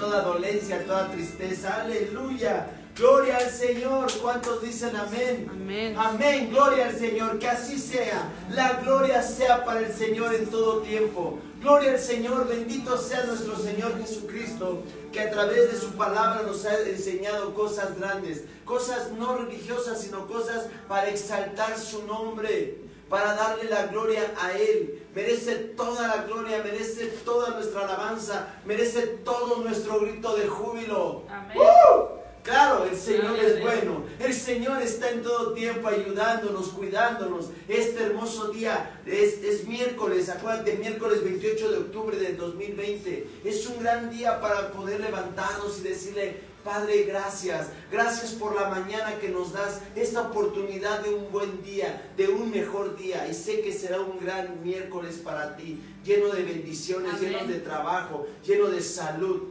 toda dolencia, toda tristeza. Aleluya. Gloria al Señor. ¿Cuántos dicen amén? Amén. Amén. Gloria al Señor. Que así sea. La gloria sea para el Señor en todo tiempo. Gloria al Señor. Bendito sea nuestro Señor Jesucristo. Que a través de su palabra nos ha enseñado cosas grandes. Cosas no religiosas, sino cosas para exaltar su nombre para darle la gloria a Él. Merece toda la gloria, merece toda nuestra alabanza, merece todo nuestro grito de júbilo. Amén. ¡Uh! Claro, el Señor es bueno. El Señor está en todo tiempo ayudándonos, cuidándonos. Este hermoso día es, es miércoles, acuérdate, miércoles 28 de octubre del 2020. Es un gran día para poder levantarnos y decirle, Padre, gracias. Gracias por la mañana que nos das esta oportunidad de un buen día, de un mejor día. Y sé que será un gran miércoles para ti, lleno de bendiciones, lleno de trabajo, lleno de salud,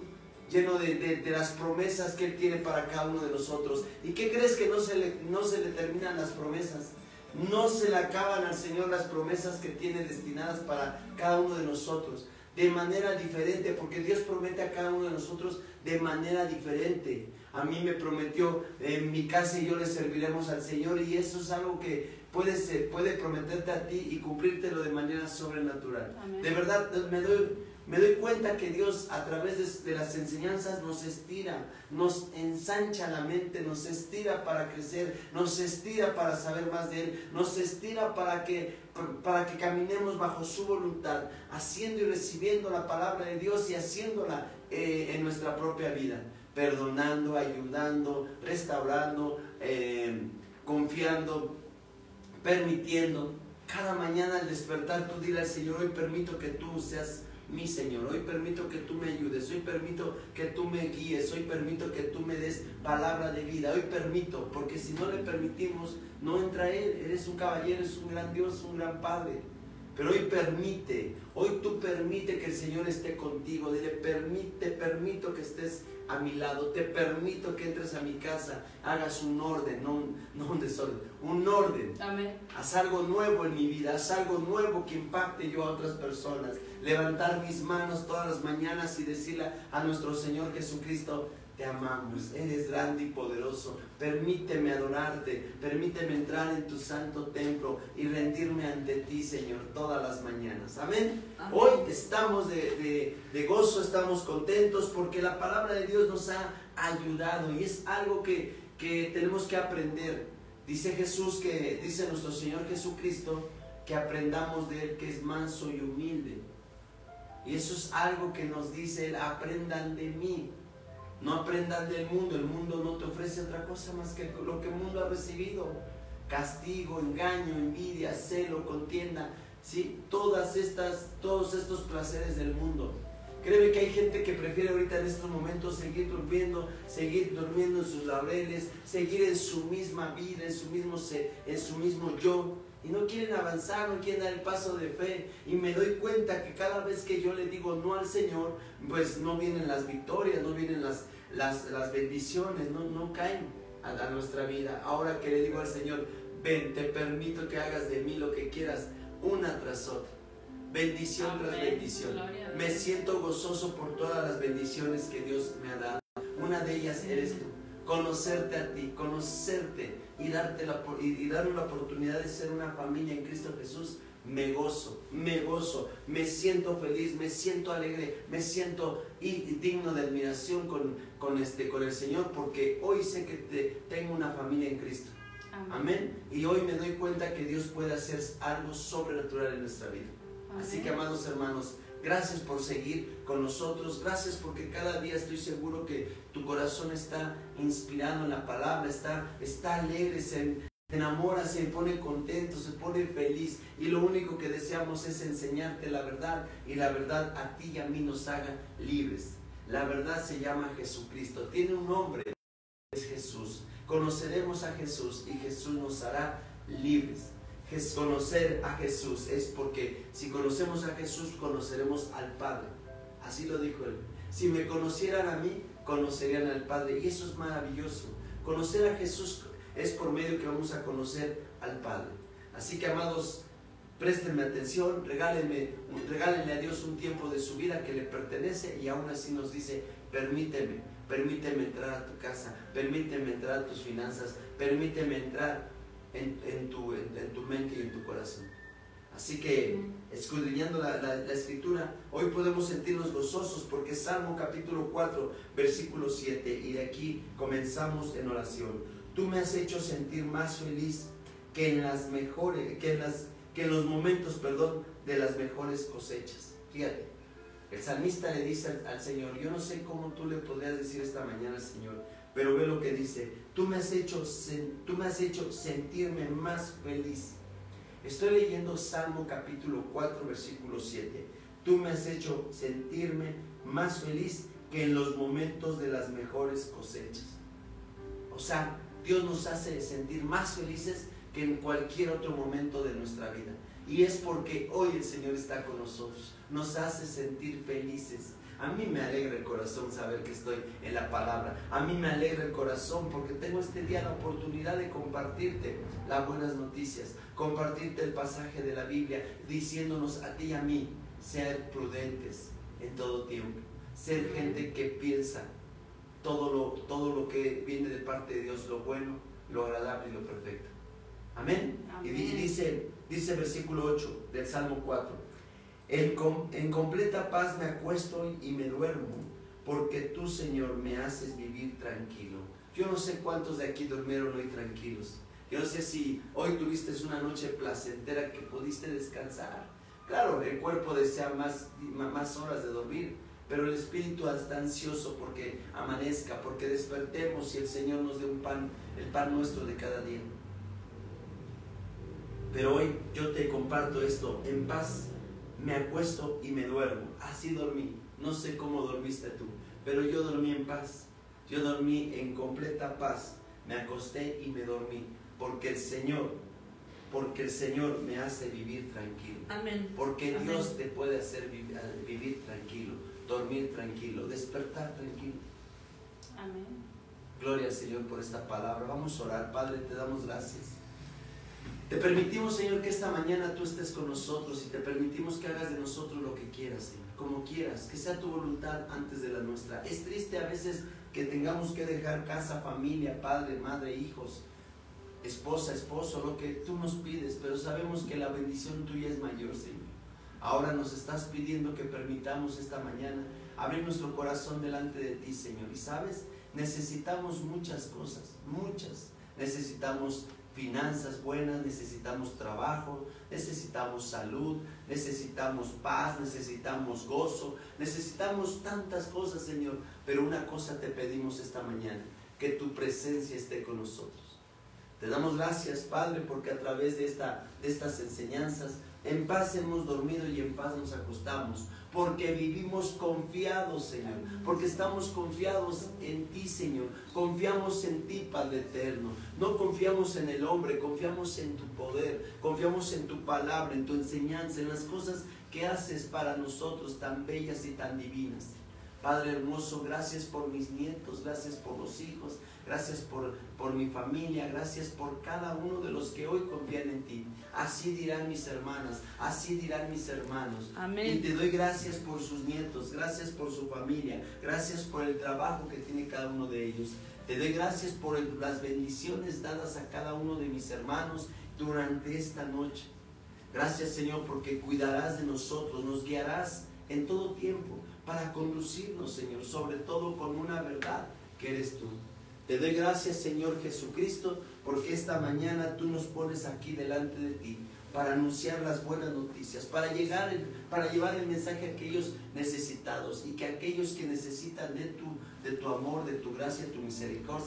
lleno de, las promesas que Él tiene para cada uno de nosotros. ¿Y qué crees que no se le, no se le terminan las promesas? No se le acaban al Señor las promesas que tiene destinadas para cada uno de nosotros de manera diferente, porque Dios promete a cada uno de nosotros de manera diferente. A mí me prometió, en mi casa y yo le serviremos al Señor y eso es algo que puede, ser, puede prometerte a ti y cumplírtelo de manera sobrenatural. De verdad, me doy, me doy cuenta que Dios a través de, las enseñanzas nos estira, nos ensancha la mente, nos estira para crecer, nos estira para saber más de Él, nos estira para que, para que caminemos bajo su voluntad, haciendo y recibiendo la palabra de Dios y haciéndola eh, en nuestra propia vida, perdonando, ayudando, restaurando, eh, confiando, permitiendo. Cada mañana al despertar tú dile al Señor, hoy permito que tú seas mi Señor. Hoy permito que tú me ayudes. Hoy permito que tú me guíes. Hoy permito que tú me des palabra de vida. Hoy permito, porque si no le permitimos, no entra Él. Eres un caballero, es un gran Dios, un gran Padre. Pero hoy permite, hoy tú permite que el Señor esté contigo. Dile, permite, permito que estés a mi lado. Te permito que entres a mi casa, hagas un orden, no un, no un desorden, un orden. Amén. Haz algo nuevo en mi vida, haz algo nuevo que impacte yo a otras personas. Levantar mis manos todas las mañanas y decirle a nuestro Señor Jesucristo, te amamos, eres grande y poderoso. Permíteme adorarte, permíteme entrar en tu santo templo y rendirme ante ti, Señor, todas las mañanas. Amén. Hoy estamos de, gozo, estamos contentos porque la palabra de Dios nos ha ayudado y es algo que, que tenemos que aprender. Dice Jesús que, dice nuestro Señor Jesucristo, que aprendamos de Él que es manso y humilde. Y eso es algo que nos dice Él, aprendan de mí. No aprendan del mundo, el mundo no te ofrece otra cosa más que lo que el mundo ha recibido. Castigo, engaño, envidia, celo, contienda, ¿sí? Todas estas, todos estos placeres del mundo. Créeme que hay gente que prefiere ahorita en estos momentos seguir durmiendo, seguir durmiendo en sus laureles, seguir en su misma vida, en su mismo, en su mismo yo. Y no quieren avanzar, no quieren dar el paso de fe. Y me doy cuenta que cada vez que yo le digo no al Señor, pues no vienen las victorias, no vienen las, las, las bendiciones, no, no caen a, a, nuestra vida. Ahora que le digo al Señor, ven, te permito que hagas de mí lo que quieras, una tras otra. Bendición tras bendición. Me siento gozoso por todas las bendiciones que Dios me ha dado. Una de ellas eres tú. Conocerte a ti, conocerte y, darte la, y, darme la oportunidad de ser una familia en Cristo Jesús me gozo, me gozo, me siento feliz, me siento alegre, me siento digno de admiración con, con, este, con el Señor, porque hoy sé que tengo una familia en Cristo. Amén. Y hoy me doy cuenta que Dios puede hacer algo sobrenatural en nuestra vida. Así que, amados hermanos, gracias por seguir con nosotros. Gracias porque cada día estoy seguro que tu corazón está inspirado en la palabra, está, está alegre, se, enamora, se pone contento, se pone feliz. Y lo único que deseamos es enseñarte la verdad y la verdad a ti y a mí nos haga libres. La verdad se llama Jesucristo. Tiene un nombre, es Jesús. Conoceremos a Jesús y Jesús nos hará libres conocer a Jesús es porque si conocemos a Jesús, conoceremos al Padre. Así lo dijo él. Si me conocieran a mí, conocerían al Padre. Y eso es maravilloso. Conocer a Jesús es por medio que vamos a conocer al Padre. Así que, amados, préstenme atención, regálenme, regálenle a Dios un tiempo de su vida que le pertenece y aún así nos dice, permíteme, permíteme entrar a tu casa, permíteme entrar a tus finanzas, permíteme entrar en, tu, en, tu, mente y en tu corazón. Así que, escudriñando la, la, escritura, hoy podemos sentirnos gozosos porque Salmo capítulo 4, versículo 7, y de aquí comenzamos en oración. Tú me has hecho sentir más feliz que en las mejores, que en, las, que en los momentos, perdón, de las mejores cosechas. Fíjate, el salmista le dice al, al Señor, yo no sé cómo tú le podrías decir esta mañana, Señor, pero ve lo que dice, tú me has hecho, tú me has hecho sentirme más feliz. Estoy leyendo Salmo capítulo 4, versículo 7. Tú me has hecho sentirme más feliz que en los momentos de las mejores cosechas. O sea, Dios nos hace sentir más felices que en cualquier otro momento de nuestra vida. Y es porque hoy el Señor está con nosotros. Nos hace sentir felices. A mí me alegra el corazón saber que estoy en la palabra. A mí me alegra el corazón porque tengo este día la oportunidad de compartirte las buenas noticias, compartirte el pasaje de la Biblia diciéndonos a ti y a mí ser prudentes en todo tiempo, ser gente que piensa todo lo, todo lo que viene de parte de Dios, lo bueno, lo agradable y lo perfecto. Amén. Y dice, dice versículo 8 del Salmo 4. En, completa paz me acuesto y me duermo, porque tú, Señor, me haces vivir tranquilo. Yo no sé cuántos de aquí durmieron hoy tranquilos. Yo no sé si hoy tuviste una noche placentera que pudiste descansar. Claro, el cuerpo desea más, más horas de dormir, pero el espíritu está ansioso porque amanezca, porque despertemos y el Señor nos dé un pan, el pan nuestro de cada día. Pero hoy yo te comparto esto en paz me acuesto y me duermo. Así dormí. No sé cómo dormiste tú, pero yo dormí en paz. Yo dormí en completa paz. Me acosté y me dormí. Porque el Señor, porque el Señor me hace vivir tranquilo. Amén. Porque Dios te puede hacer vivir, vivir tranquilo, dormir tranquilo, despertar tranquilo. Amén. Gloria al Señor por esta palabra. Vamos a orar. Padre, te damos gracias. Te permitimos, Señor, que esta mañana tú estés con nosotros y te permitimos que hagas de nosotros lo que quieras, Señor, como quieras, que sea tu voluntad antes de la nuestra. Es triste a veces que tengamos que dejar casa, familia, padre, madre, hijos, esposa, esposo, lo que tú nos pides, pero sabemos que la bendición tuya es mayor, Señor. Ahora nos estás pidiendo que permitamos esta mañana abrir nuestro corazón delante de ti, Señor. Y sabes, necesitamos muchas cosas, muchas. Necesitamos finanzas buenas, necesitamos trabajo, necesitamos salud, necesitamos paz, necesitamos gozo, necesitamos tantas cosas, Señor. Pero una cosa te pedimos esta mañana, que tu presencia esté con nosotros. Te damos gracias, Padre, porque a través de, esta, de estas enseñanzas, en paz hemos dormido y en paz nos acostamos porque vivimos confiados, Señor, porque estamos confiados en ti, Señor, confiamos en ti, Padre eterno, no confiamos en el hombre, confiamos en tu poder, confiamos en tu palabra, en tu enseñanza, en las cosas que haces para nosotros tan bellas y tan divinas. Padre hermoso, gracias por mis nietos, gracias por los hijos, gracias por, por mi familia, gracias por cada uno de los que hoy confían en ti. Así dirán mis hermanas, así dirán mis hermanos. Amén. Y te doy gracias por sus nietos, gracias por su familia, gracias por el trabajo que tiene cada uno de ellos. Te doy gracias por las bendiciones dadas a cada uno de mis hermanos durante esta noche. Gracias Señor porque cuidarás de nosotros, nos guiarás en todo tiempo para conducirnos Señor, sobre todo con una verdad que eres tú. Te doy gracias, Señor Jesucristo, porque esta mañana tú nos pones aquí delante de ti para anunciar las buenas noticias, para, llegar para llevar el mensaje a aquellos necesitados y que aquellos que necesitan de tu, de tu amor, de tu gracia, tu misericordia,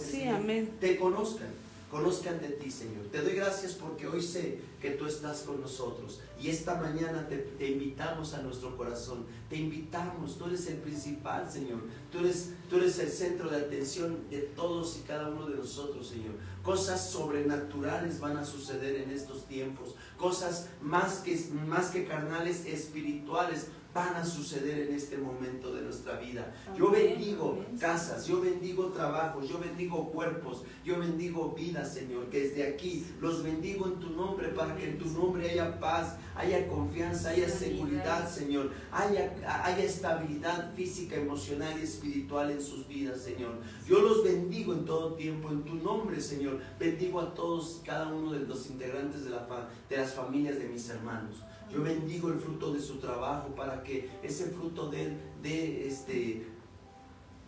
te conozcan conozcan de ti, Señor. Te doy gracias porque hoy sé que tú estás con nosotros y esta mañana te, invitamos a nuestro corazón, te invitamos, tú eres el principal, Señor. Tú eres, tú eres el centro de atención de todos y cada uno de nosotros, Señor. Cosas sobrenaturales van a suceder en estos tiempos, cosas más que, más que carnales, espirituales van a suceder en este momento de nuestra vida. Yo bendigo casas, yo bendigo trabajos, yo bendigo cuerpos, yo bendigo vidas, Señor, que desde aquí los bendigo en tu nombre para que en tu nombre haya paz, haya confianza, haya seguridad, Señor, haya, haya estabilidad física, emocional y espiritual en sus vidas, Señor. Yo los bendigo en todo tiempo, en tu nombre, Señor. Bendigo a todos, cada uno de los integrantes de, la, de las familias de mis hermanos. Yo bendigo el fruto de su trabajo para que ese fruto de, de este,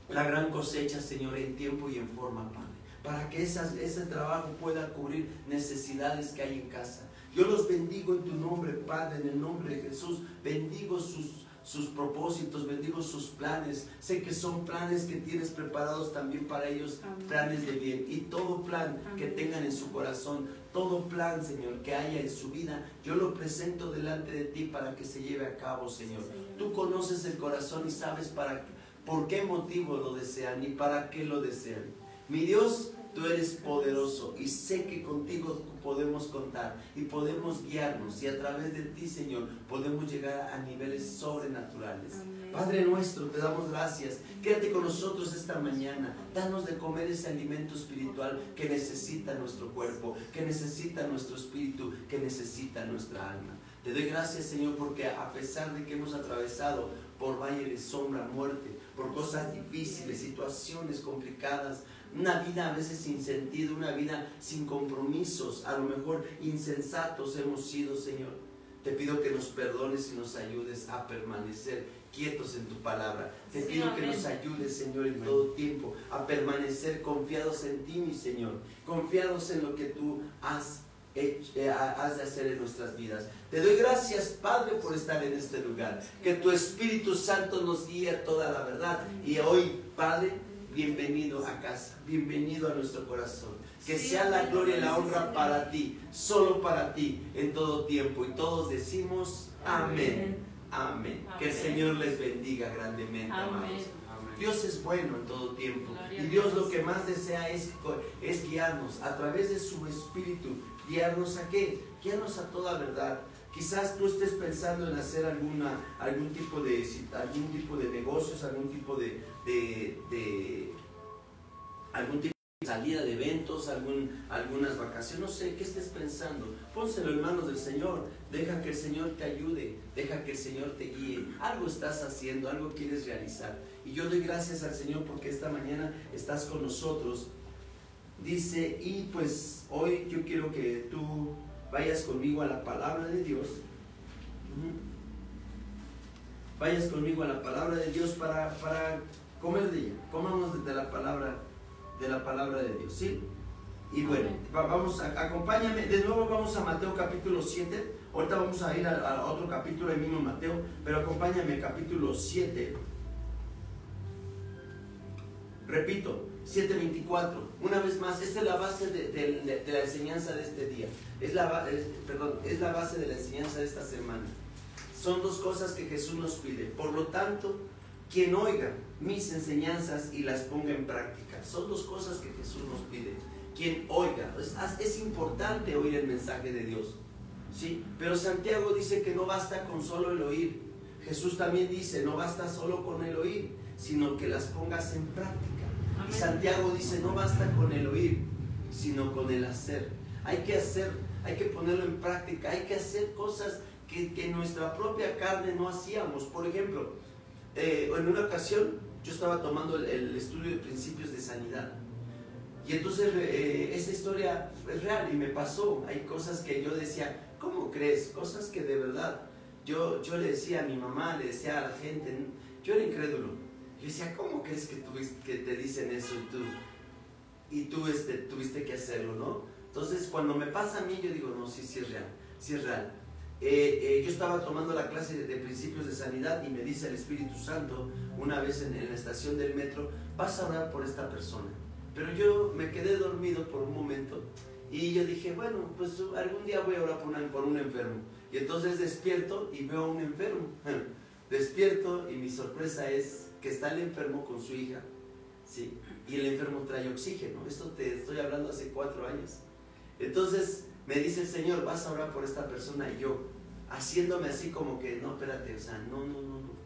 la gran cosecha, Señor, en tiempo y en forma, Padre. Para que ese trabajo pueda cubrir necesidades que hay en casa. Yo los bendigo en tu nombre, Padre, en el nombre de Jesús. Bendigo sus sus propósitos, bendigo sus planes. Sé que son planes que tienes preparados también para ellos, planes de bien. Y todo plan que tengan en su corazón, todo plan, Señor, que haya en su vida, yo lo presento delante de ti para que se lleve a cabo, Señor. Tú conoces el corazón y sabes para por qué motivo lo desean y para qué lo desean. Mi Dios, Tú eres poderoso y sé que contigo podemos contar y podemos guiarnos y a través de ti, Señor, podemos llegar a niveles sobrenaturales. Padre nuestro, te damos gracias. Quédate con nosotros esta mañana. Danos de comer ese alimento espiritual que necesita nuestro cuerpo, que necesita nuestro espíritu, que necesita nuestra alma. Te doy gracias, Señor, porque a pesar de que hemos atravesado por valle de sombra, muerte, por cosas difíciles, situaciones complicadas, una vida a veces sin sentido, una vida sin compromisos, a lo mejor insensatos hemos sido, Señor. Te pido que nos perdones y nos ayudes a permanecer quietos en tu palabra. Te pido que nos ayudes, Señor, en todo tiempo a permanecer confiados en ti, mi Señor, confiados en lo que tú has eh, has de hacer en nuestras vidas. Te doy gracias, Padre, por estar en este lugar. Que tu Espíritu Santo nos guíe a toda la verdad. Y hoy, Padre, bienvenido a casa, bienvenido a nuestro corazón. Que sea la gloria y la honra para ti, solo para ti, en todo tiempo. Y todos decimos amén. Amén. Que el Señor les bendiga grandemente, amados. Dios es bueno en todo tiempo. y Dios lo que más desea es, es guiarnos a través de su Espíritu. ¿Guiarnos a qué? Guiarnos a toda verdad. Quizás tú estés pensando en hacer alguna, algún, tipo de, algún tipo de negocios, algún tipo de, de algún tipo salida de eventos, algún, algunas vacaciones, no sé, ¿qué estés pensando? Pónselo en manos del Señor, deja que el Señor te ayude, deja que el Señor te guíe. Algo estás haciendo, algo quieres realizar. Y yo doy gracias al Señor porque esta mañana estás con nosotros. Dice, y pues hoy yo quiero que tú vayas conmigo a la palabra de Dios. Vayas conmigo a la palabra de Dios para, para comer de ella. Comamos de la palabra de la palabra de Dios, ¿sí? Y bueno, vamos, a, acompáñame, de nuevo vamos a Mateo capítulo 7, ahorita vamos a ir a, otro capítulo del mismo Mateo, pero acompáñame capítulo 7. Repito, 7.24, una vez más, esta es la base de, la enseñanza de este día, es la, perdón, es la base de la enseñanza de esta semana. Son dos cosas que Jesús nos pide, por lo tanto, quien oiga mis enseñanzas y las ponga en práctica. Son dos cosas que Jesús nos pide. Quien oiga, es, importante oír el mensaje de Dios. ¿Sí? Pero Santiago dice que no basta con solo el oír. Jesús también dice, no basta solo con el oír, sino que las pongas en práctica. Y Santiago dice, no basta con el oír, sino con el hacer. Hay que hacer, hay que ponerlo en práctica, hay que hacer cosas que, que nuestra propia carne no hacíamos. Por ejemplo, eh, en una ocasión yo estaba tomando el, estudio de principios de sanidad. Y entonces eh, esa historia es real y me pasó. Hay cosas que yo decía, ¿cómo crees? Cosas que de verdad yo, yo le decía a mi mamá, le decía a la gente, yo era incrédulo. Yo decía, ¿cómo crees que, que te dicen eso y tú, y tú este, tuviste que hacerlo, no? Entonces cuando me pasa a mí, yo digo, no, sí, sí es real, sí es real. Eh, eh, yo estaba tomando la clase de, principios de sanidad y me dice el Espíritu Santo una vez en, la estación del metro, vas a orar por esta persona. Pero yo me quedé dormido por un momento y yo dije, bueno, pues algún día voy a orar por, un enfermo. Y entonces despierto y veo a un enfermo. despierto y mi sorpresa es que está el enfermo con su hija, ¿sí? Y el enfermo trae oxígeno. Esto te estoy hablando hace cuatro años. Entonces me dice el Señor, vas a orar por esta persona y yo, haciéndome así como que, no, espérate, o sea, no, no, no, no.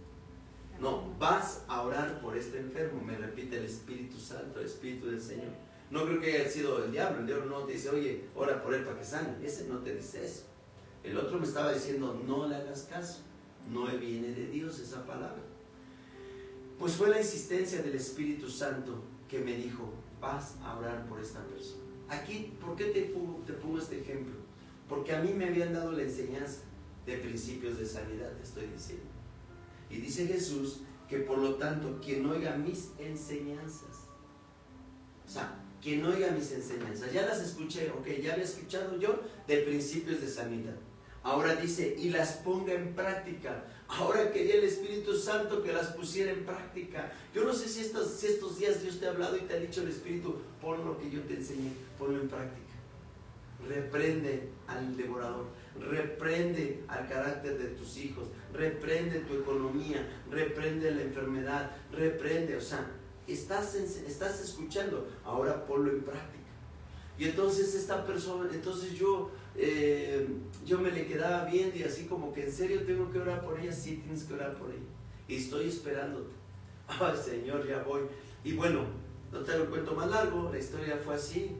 No, vas a orar por este enfermo, me repite el Espíritu Santo, el Espíritu del Señor. No creo que haya sido el diablo, el diablo no te dice, oye, ora por él para que sane. Ese no te dice eso. El otro me estaba diciendo, no le hagas caso, no viene de Dios esa palabra. Pues fue la insistencia del Espíritu Santo que me dijo, vas a orar por esta persona. Aquí, ¿por qué te pongo este ejemplo? Porque a mí me habían dado la enseñanza de principios de sanidad, te estoy diciendo. Y dice Jesús que por lo tanto, quien oiga mis enseñanzas, o sea, quien oiga mis enseñanzas, ya las escuché, ok, ya había escuchado yo de principios de sanidad. Ahora dice, y las ponga en práctica. Ahora quería el Espíritu Santo que las pusiera en práctica. Yo no sé si estos, si estos días Dios te ha hablado y te ha dicho el Espíritu, pon lo que yo te enseñé, ponlo en práctica. Reprende al devorador reprende al carácter de tus hijos, reprende tu economía, reprende la enfermedad, reprende, o sea, estás, estás escuchando, ahora ponlo en práctica. Y entonces esta persona, entonces yo, eh, yo me le quedaba viendo y así como que en serio tengo que orar por ella, sí tienes que orar por ella. Y estoy esperándote. Ay Señor, ya voy. Y bueno, no te lo cuento más largo, la historia fue así,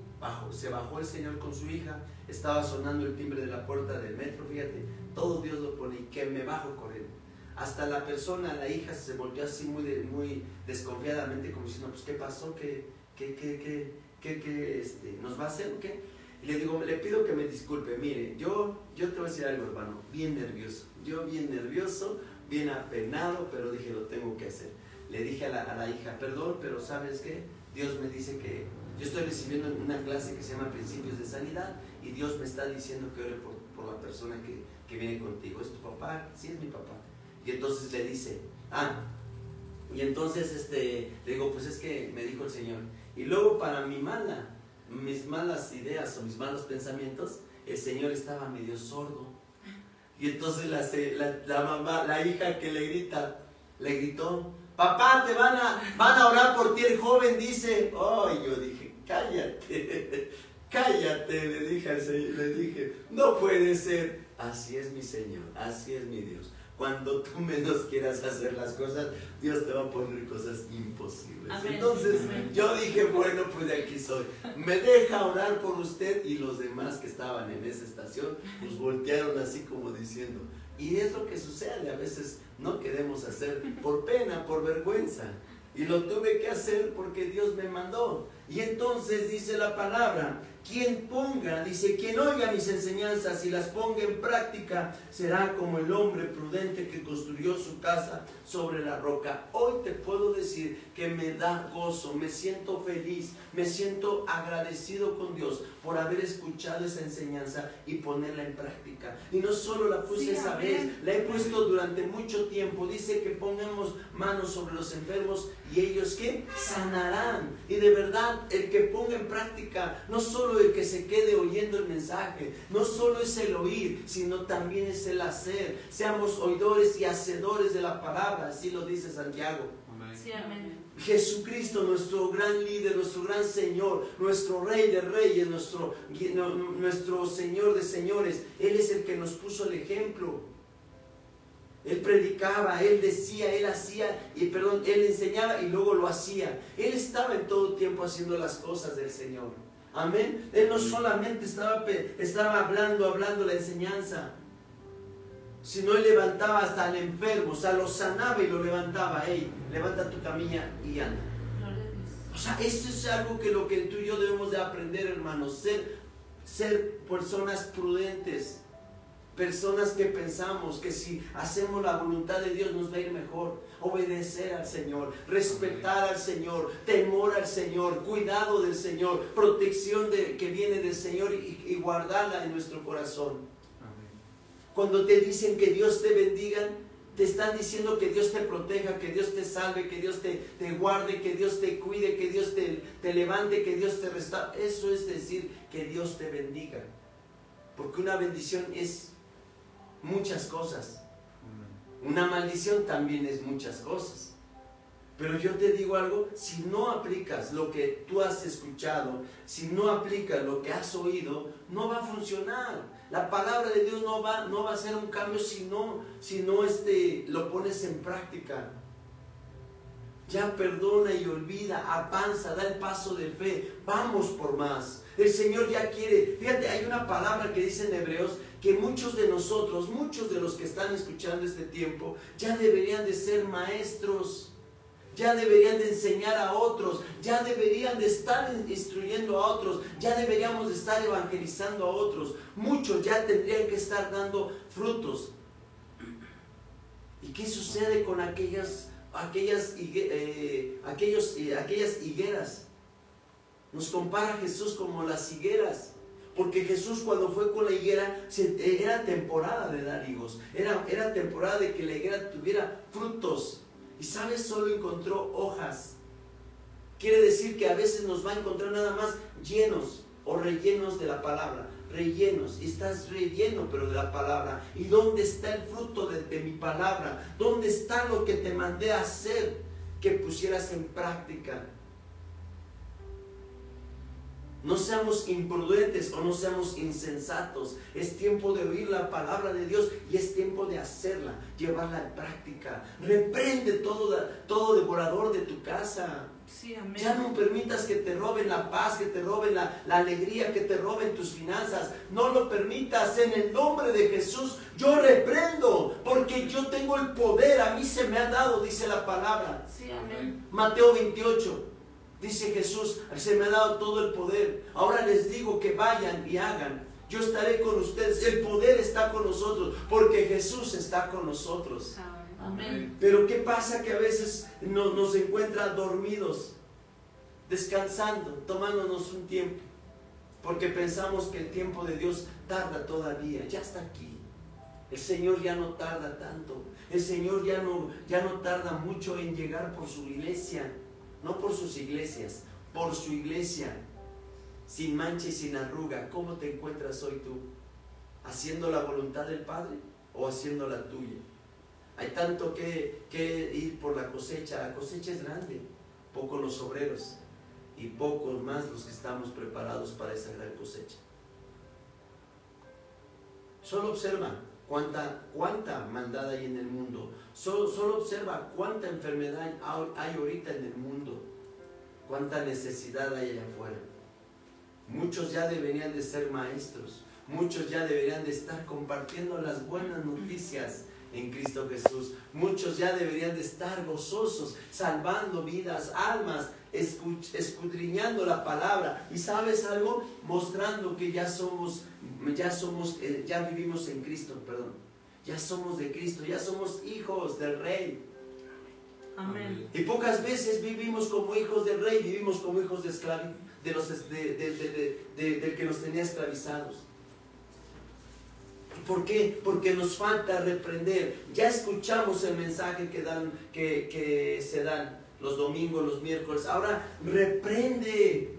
se bajó el Señor con su hija, estaba sonando el timbre de la puerta del metro, fíjate, todo Dios lo pone y que me bajo corriendo. Hasta la persona, la hija, se volvió así muy, muy desconfiadamente, como diciendo, pues, ¿qué pasó? ¿Qué, qué, qué, qué, qué, este, nos va a hacer o qué? Le digo, le pido que me disculpe, mire, yo, yo te voy a decir algo, hermano, bien nervioso, yo bien nervioso, bien apenado, pero dije, lo tengo que hacer. Le dije a la, a la hija, perdón, pero ¿sabes qué? Dios me dice que yo estoy recibiendo una clase que se llama Principios de Sanidad y Dios me está diciendo que ore por, por la persona que, que, viene contigo. ¿Es tu papá? Sí, es mi papá. Y entonces le dice, ah, y entonces este, le digo, pues es que me dijo el Señor. Y luego para mi mala, mis malas ideas o mis malos pensamientos, el Señor estaba medio sordo. Y entonces la, la, mamá, la hija que le grita, le gritó, papá, te van a, van a orar por ti. El joven dice, oh, yo dije, cállate, cállate, le dije al Señor, le dije, no puede ser. Así es mi Señor, así es mi Dios. Cuando tú menos quieras hacer las cosas, Dios te va a poner cosas imposibles. Entonces yo dije, bueno, pues de aquí soy. Me deja orar por usted y los demás que estaban en esa estación, pues voltearon así como diciendo. Y es lo que sucede, a veces no queremos hacer por pena, por vergüenza. Y lo tuve que hacer porque Dios me mandó. Y entonces dice la palabra quien ponga, dice, quien oiga mis enseñanzas y las ponga en práctica, será como el hombre prudente que construyó su casa sobre la roca. Hoy te puedo decir que me da gozo, me siento feliz, me siento agradecido con Dios por haber escuchado esa enseñanza y ponerla en práctica. Y no solo la puse esa vez, la he puesto durante mucho tiempo. Dice que pongamos manos sobre los enfermos y ellos que sanarán. Y de verdad, el que ponga en práctica no solo el que se quede oyendo el mensaje. No solo es el oír, sino también es el hacer. Seamos oidores y hacedores de la palabra, así lo dice Santiago. Jesucristo, nuestro gran líder, nuestro gran Señor, nuestro Rey de Reyes, nuestro, nuestro Señor de Señores, Él es el que nos puso el ejemplo. Él predicaba, él decía, él hacía, y perdón, él enseñaba y luego lo hacía. Él estaba en todo tiempo haciendo las cosas del Señor. Amén. Él no solamente estaba, estaba hablando, hablando la enseñanza, sino él levantaba hasta al enfermo, o sea, lo sanaba y lo levantaba. Hey, levanta tu camilla y anda. O sea, esto es algo que lo que tú y yo debemos de aprender, hermanos, ser, ser personas prudentes, personas que pensamos que si hacemos la voluntad de Dios nos va a ir mejor obedecer al Señor, respetar al Señor, temor al Señor, cuidado del Señor, protección de, que viene del Señor y, guardarla en nuestro corazón. Cuando te dicen que Dios te bendiga, te están diciendo que Dios te proteja, que Dios te salve, que Dios te, te guarde, que Dios te cuide, que Dios te, te levante, que Dios te restaure. Eso es decir que Dios te bendiga. Porque una bendición es muchas cosas. Una maldición también es muchas cosas. Pero yo te digo algo, si no aplicas lo que tú has escuchado, si no aplicas lo que has oído, no va a funcionar. La palabra de Dios no va, no va a ser un cambio si no, si no este, lo pones en práctica. Ya perdona y olvida, avanza, da el paso de fe, vamos por más. El Señor ya quiere, fíjate, hay una palabra que dice en Hebreos que muchos de nosotros, muchos de los que están escuchando este tiempo, ya deberían de ser maestros, ya deberían de enseñar a otros, ya deberían de estar instruyendo a otros, ya deberíamos de estar evangelizando a otros. Muchos ya tendrían que estar dando frutos. ¿Y qué sucede con aquellas, aquellas, eh, aquellos, eh, aquellas higueras? Nos compara Jesús como las higueras. Porque Jesús cuando fue con la higuera era temporada de dar higos, era, era temporada de que la higuera tuviera frutos. Y sabes, solo encontró hojas. Quiere decir que a veces nos va a encontrar nada más llenos o rellenos de la palabra. Rellenos. Estás relleno pero de la palabra. ¿Y dónde está el fruto de, de mi palabra? ¿Dónde está lo que te mandé a hacer que pusieras en práctica? No seamos imprudentes o no seamos insensatos. Es tiempo de oír la palabra de Dios y es tiempo de hacerla, llevarla en práctica. Reprende todo, todo devorador de tu casa. Ya no permitas que te roben la paz, que te roben la, la, alegría, que te roben tus finanzas. No lo permitas en el nombre de Jesús. Yo reprendo porque yo tengo el poder. A mí se me ha dado, dice la palabra. Mateo 28. Dice Jesús, se me ha dado todo el poder. Ahora les digo que vayan y hagan. Yo estaré con ustedes. El poder está con nosotros porque Jesús está con nosotros. Amén. Pero ¿qué pasa que a veces nos, nos encuentra dormidos, descansando, tomándonos un tiempo? Porque pensamos que el tiempo de Dios tarda todavía. Ya está aquí. El Señor ya no tarda tanto. El Señor ya no, ya no tarda mucho en llegar por su iglesia no por sus iglesias, por su iglesia, sin mancha y sin arruga. ¿Cómo te encuentras hoy tú? ¿Haciendo la voluntad del Padre? o haciendo la tuya. Hay tanto que, que ir por la cosecha. La cosecha es grande, pocos los obreros y pocos más los que estamos preparados para esa gran cosecha. Solo observa cuánta, cuánta maldad hay en el mundo. Solo, solo observa cuánta enfermedad hay ahorita en el mundo. Cuánta necesidad hay allá afuera. Muchos ya deberían de ser maestros. Muchos ya deberían de estar compartiendo las buenas noticias en Cristo Jesús. Muchos ya deberían de estar gozosos, salvando vidas, almas, escudriñando la palabra. Y sabes algo, mostrando que ya somos, ya somos, eh, ya vivimos en Cristo, perdón. Ya somos de Cristo, ya somos hijos del Rey. Amén. Y pocas veces vivimos como hijos del Rey, vivimos como hijos de esclavitud, de los, de, del que nos tenía esclavizados. ¿Por qué? Porque nos falta reprender. Ya escuchamos el mensaje que, dan, que, que se dan los domingos, los miércoles. Ahora reprende.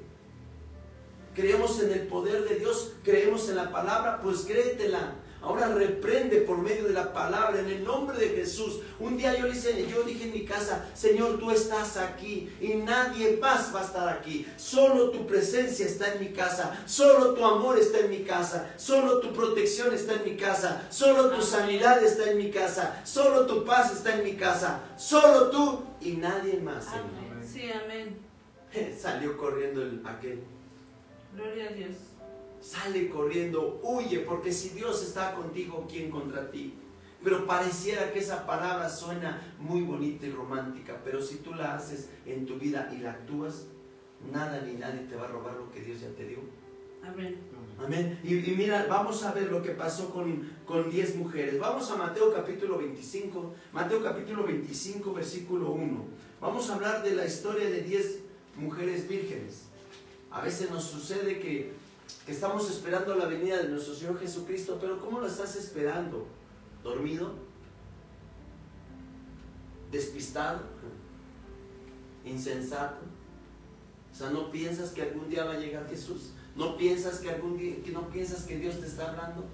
Creemos en el poder de Dios, creemos en la palabra, pues créetela. Ahora reprende por medio de la palabra en el nombre de Jesús. Un día yo, dije, yo dije en mi casa, Señor, tú estás aquí y nadie más va a estar aquí. Solo tu presencia está en mi casa. Solo tu amor está en mi casa. Solo tu protección está en mi casa. Solo tu sanidad está en mi casa. Solo tu paz está en mi casa. Solo tú y nadie más. Amén. Sí, amén. Salió corriendo el, aquel. Gloria a Dios. Sale corriendo, huye, porque si Dios está contigo, ¿quién contra ti? Pero pareciera que esa palabra suena muy bonita y romántica, pero si tú la haces en tu vida y la actúas, nada ni nadie te va a robar lo que Dios ya te dio. Amén. Amén. Y, mira, vamos a ver lo que pasó con, con 10 mujeres. Vamos a Mateo capítulo 25, Mateo capítulo 25, versículo 1. Vamos a hablar de la historia de 10 mujeres vírgenes. A veces nos sucede que que estamos esperando la venida de nuestro Señor Jesucristo, pero ¿cómo lo estás esperando? ¿Dormido? ¿Despistado? ¿Insensato? O sea, ¿no piensas que algún día va a llegar Jesús? ¿No piensas que algún día, que no piensas que Dios te está hablando?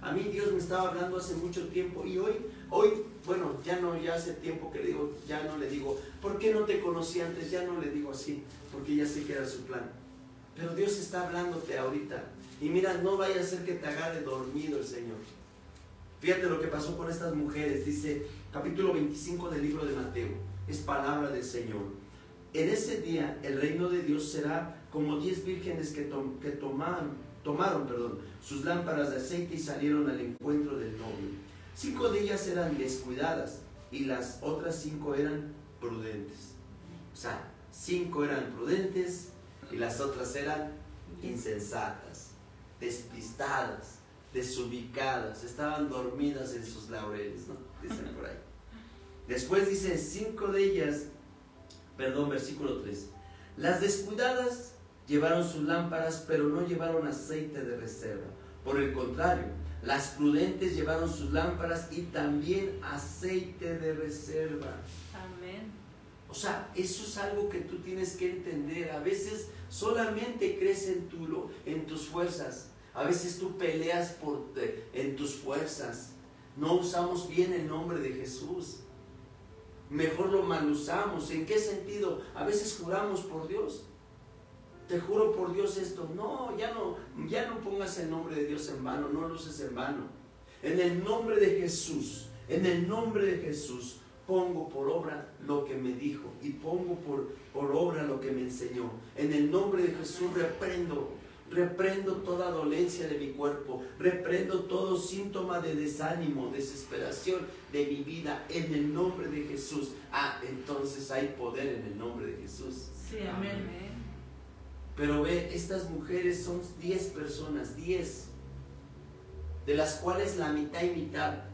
A mí Dios me estaba hablando hace mucho tiempo y hoy, hoy, bueno, ya no, ya hace tiempo que le digo, ya no le digo, ¿por qué no te conocí antes? Ya no le digo así, porque ya sé que era su plan. Pero Dios está hablándote ahorita. Y mira, no vaya a ser que te agarre dormido el Señor. Fíjate lo que pasó con estas mujeres. Dice capítulo 25 del libro de Mateo. Es palabra del Señor. En ese día el reino de Dios será como diez vírgenes que, que tomaron, tomaron perdón, sus lámparas de aceite y salieron al encuentro del novio. Cinco de ellas eran descuidadas y las otras cinco eran prudentes. O sea, cinco eran prudentes y las otras eran insensatas, despistadas, desubicadas, estaban dormidas en sus laureles, ¿no? Dicen por ahí. Después dice, cinco de ellas, perdón, versículo 3, las descuidadas llevaron sus lámparas, pero no llevaron aceite de reserva. Por el contrario, las prudentes llevaron sus lámparas y también aceite de reserva. O sea, eso es algo que tú tienes que entender. A veces solamente crees en, tu, en tus fuerzas. A veces tú peleas por, en tus fuerzas. No usamos bien el nombre de Jesús. Mejor lo mal usamos. ¿En qué sentido? A veces juramos por Dios. Te juro por Dios esto. No, ya no, ya no pongas el nombre de Dios en vano, no lo uses en vano. En el nombre de Jesús, en el nombre de Jesús, pongo por obra lo que me dijo y pongo por, por obra lo que me enseñó. En el nombre de Jesús reprendo, reprendo toda dolencia de mi cuerpo, reprendo todo síntoma de desánimo, desesperación de mi vida en el nombre de Jesús. Ah, entonces hay poder en el nombre de Jesús. Sí, amén. Pero ve, estas mujeres son 10 personas, 10, de las cuales la mitad y mitad,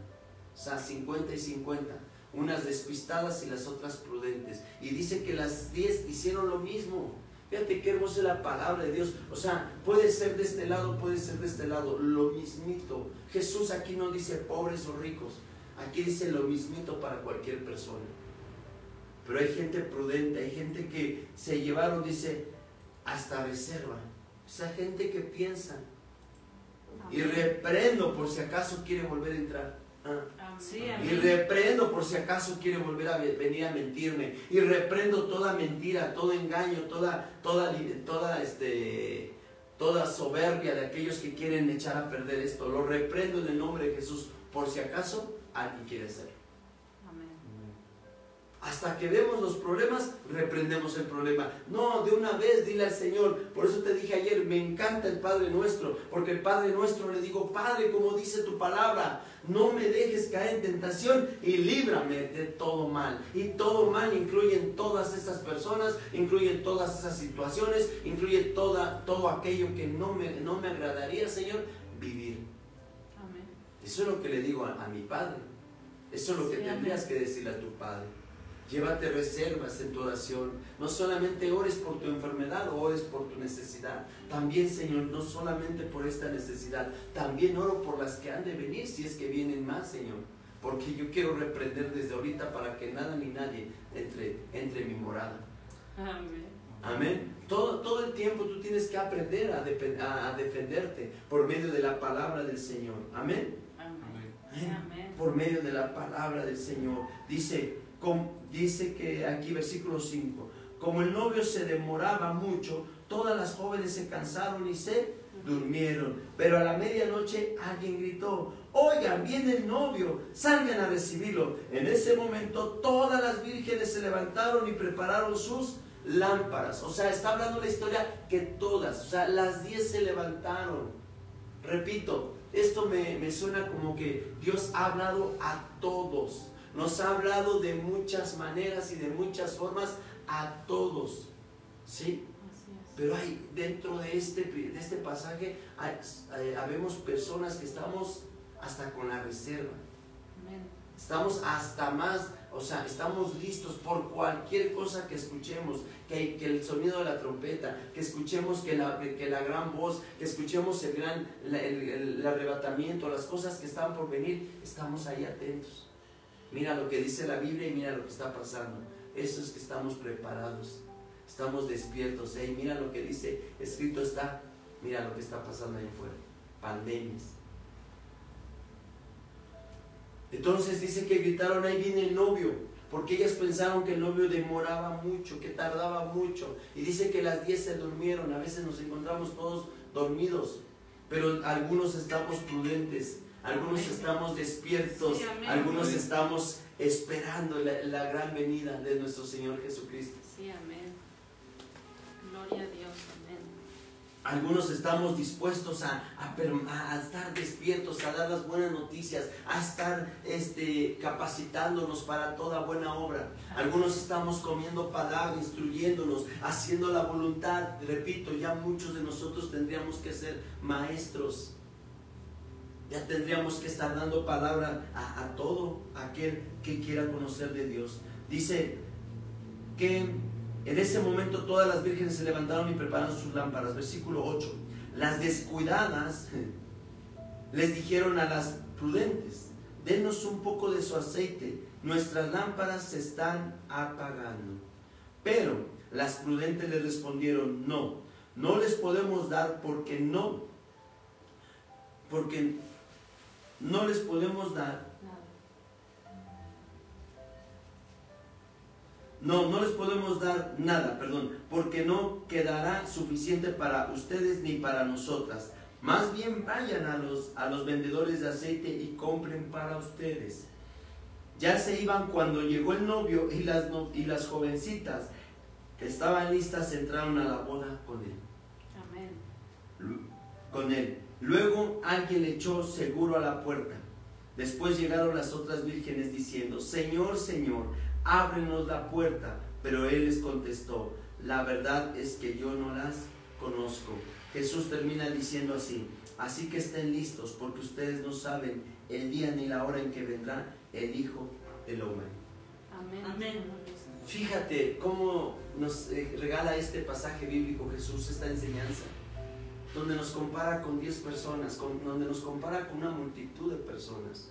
o sea, 50 y 50 unas despistadas y las otras prudentes. Y dice que las diez hicieron lo mismo. Fíjate qué hermosa es la palabra de Dios. O sea, puede ser de este lado, puede ser de este lado, lo mismito. Jesús aquí no dice pobres o ricos, aquí dice lo mismito para cualquier persona. Pero hay gente prudente, hay gente que se llevaron, dice, hasta reserva. Esa gente que piensa. Y reprendo por si acaso quiere volver a entrar. Ah. Sí, Y reprendo por si acaso quiere volver a ve- venir a mentirme. Y reprendo toda mentira, todo engaño, toda, toda, toda, este, toda soberbia de aquellos que quieren echar a perder esto. Lo reprendo en el nombre de Jesús por si acaso alguien quiere hacerlo. Hasta que vemos los problemas, reprendemos el problema. No, de una vez dile al Señor. Por eso te dije ayer, me encanta el Padre nuestro. Porque el Padre nuestro le digo, Padre, como dice tu palabra, no me dejes caer en tentación y líbrame de todo mal. Y todo mal incluye en todas esas personas, incluye en todas esas situaciones, incluye toda, todo aquello que no me, no me agradaría, Señor, vivir. Amén. Eso es lo que le digo a, a mi padre. Eso es lo que tendrías amén. que decirle a tu padre. Llévate reservas en tu oración. No solamente ores por tu enfermedad o ores por tu necesidad. También, Señor, no solamente por esta necesidad. También oro por las que han de venir si es que vienen más, Señor. Porque yo quiero reprender desde ahorita para que nada ni nadie entre, entre en mi morada. Amén. Amén. Todo, todo el tiempo tú tienes que aprender a, a- a defenderte por medio de la palabra del Señor. Amén Amén. Amén. por medio de la palabra del Señor. Dice, dice que aquí versículo 5, como el novio se demoraba mucho, todas las jóvenes se cansaron y se durmieron. Pero a la medianoche alguien gritó, oigan, viene el novio, salgan a recibirlo. En ese momento todas las vírgenes se levantaron y prepararon sus lámparas. O sea, está hablando la historia que todas, o sea, las 10 se levantaron. Repito, esto me, me suena como que Dios ha hablado a todos. Nos ha hablado de muchas maneras y de muchas formas a todos. ¿Sí? Pero hay dentro de este, de este pasaje, hay, eh, habemos personas que estamos hasta con la reserva. Estamos hasta más, o sea, estamos listos por cualquier cosa que escuchemos, que, que el sonido de la trompeta, que escuchemos que la, que la gran voz, que escuchemos el gran la- el, el- el arrebatamiento, las cosas que están por venir, estamos ahí atentos. Mira lo que dice la Biblia y mira lo que está pasando. Eso es que estamos preparados, estamos despiertos. Ey, mira lo que dice, escrito está, mira lo que está pasando ahí afuera, pandemias. Entonces dice que gritaron, ahí viene el novio, porque ellas pensaron que el novio demoraba mucho, que tardaba mucho. Y dice que las 10 se durmieron, a veces nos encontramos todos dormidos, pero algunos estamos prudentes, algunos Amén. estamos despiertos, Sí, amén. algunos estamos esperando la, la gran venida de nuestro Señor Jesucristo. Sí, amén. Gloria a Dios. Amén. Algunos estamos dispuestos a, a per- a- a estar despiertos, a dar las buenas noticias, a estar este, capacitándonos para toda buena obra. Algunos estamos comiendo palabra, instruyéndonos, haciendo la voluntad. Repito, ya muchos de nosotros tendríamos que ser maestros. Ya tendríamos que estar dando palabra a, todo aquel que quiera conocer de Dios. Dice que en ese momento todas las vírgenes se levantaron y prepararon sus lámparas. Versículo 8. Las descuidadas les dijeron a las prudentes, denos un poco de su aceite, nuestras lámparas se están apagando. Pero las prudentes le respondieron, no, no les podemos dar porque no, porque no les podemos dar Nada. No, no les podemos dar nada, perdón, porque no quedará suficiente para ustedes ni para nosotras. Más bien vayan a los, a los vendedores de aceite y compren para ustedes. Ya se iban cuando llegó el novio y las, no- y las jovencitas que estaban listas entraron a la boda con él. Amén. Con él. Luego alguien le echó seguro a la puerta. Después llegaron las otras vírgenes diciendo, Señor, Señor, ábrenos la puerta. Pero él les contestó, la verdad es que yo no las conozco. Jesús termina diciendo así, así que estén listos porque ustedes no saben el día ni la hora en que vendrá el Hijo del Hombre. Amén. Amén. Fíjate cómo nos eh, regala este pasaje bíblico Jesús, esta enseñanza, donde nos compara con 10 personas, con- donde nos compara con una multitud de personas.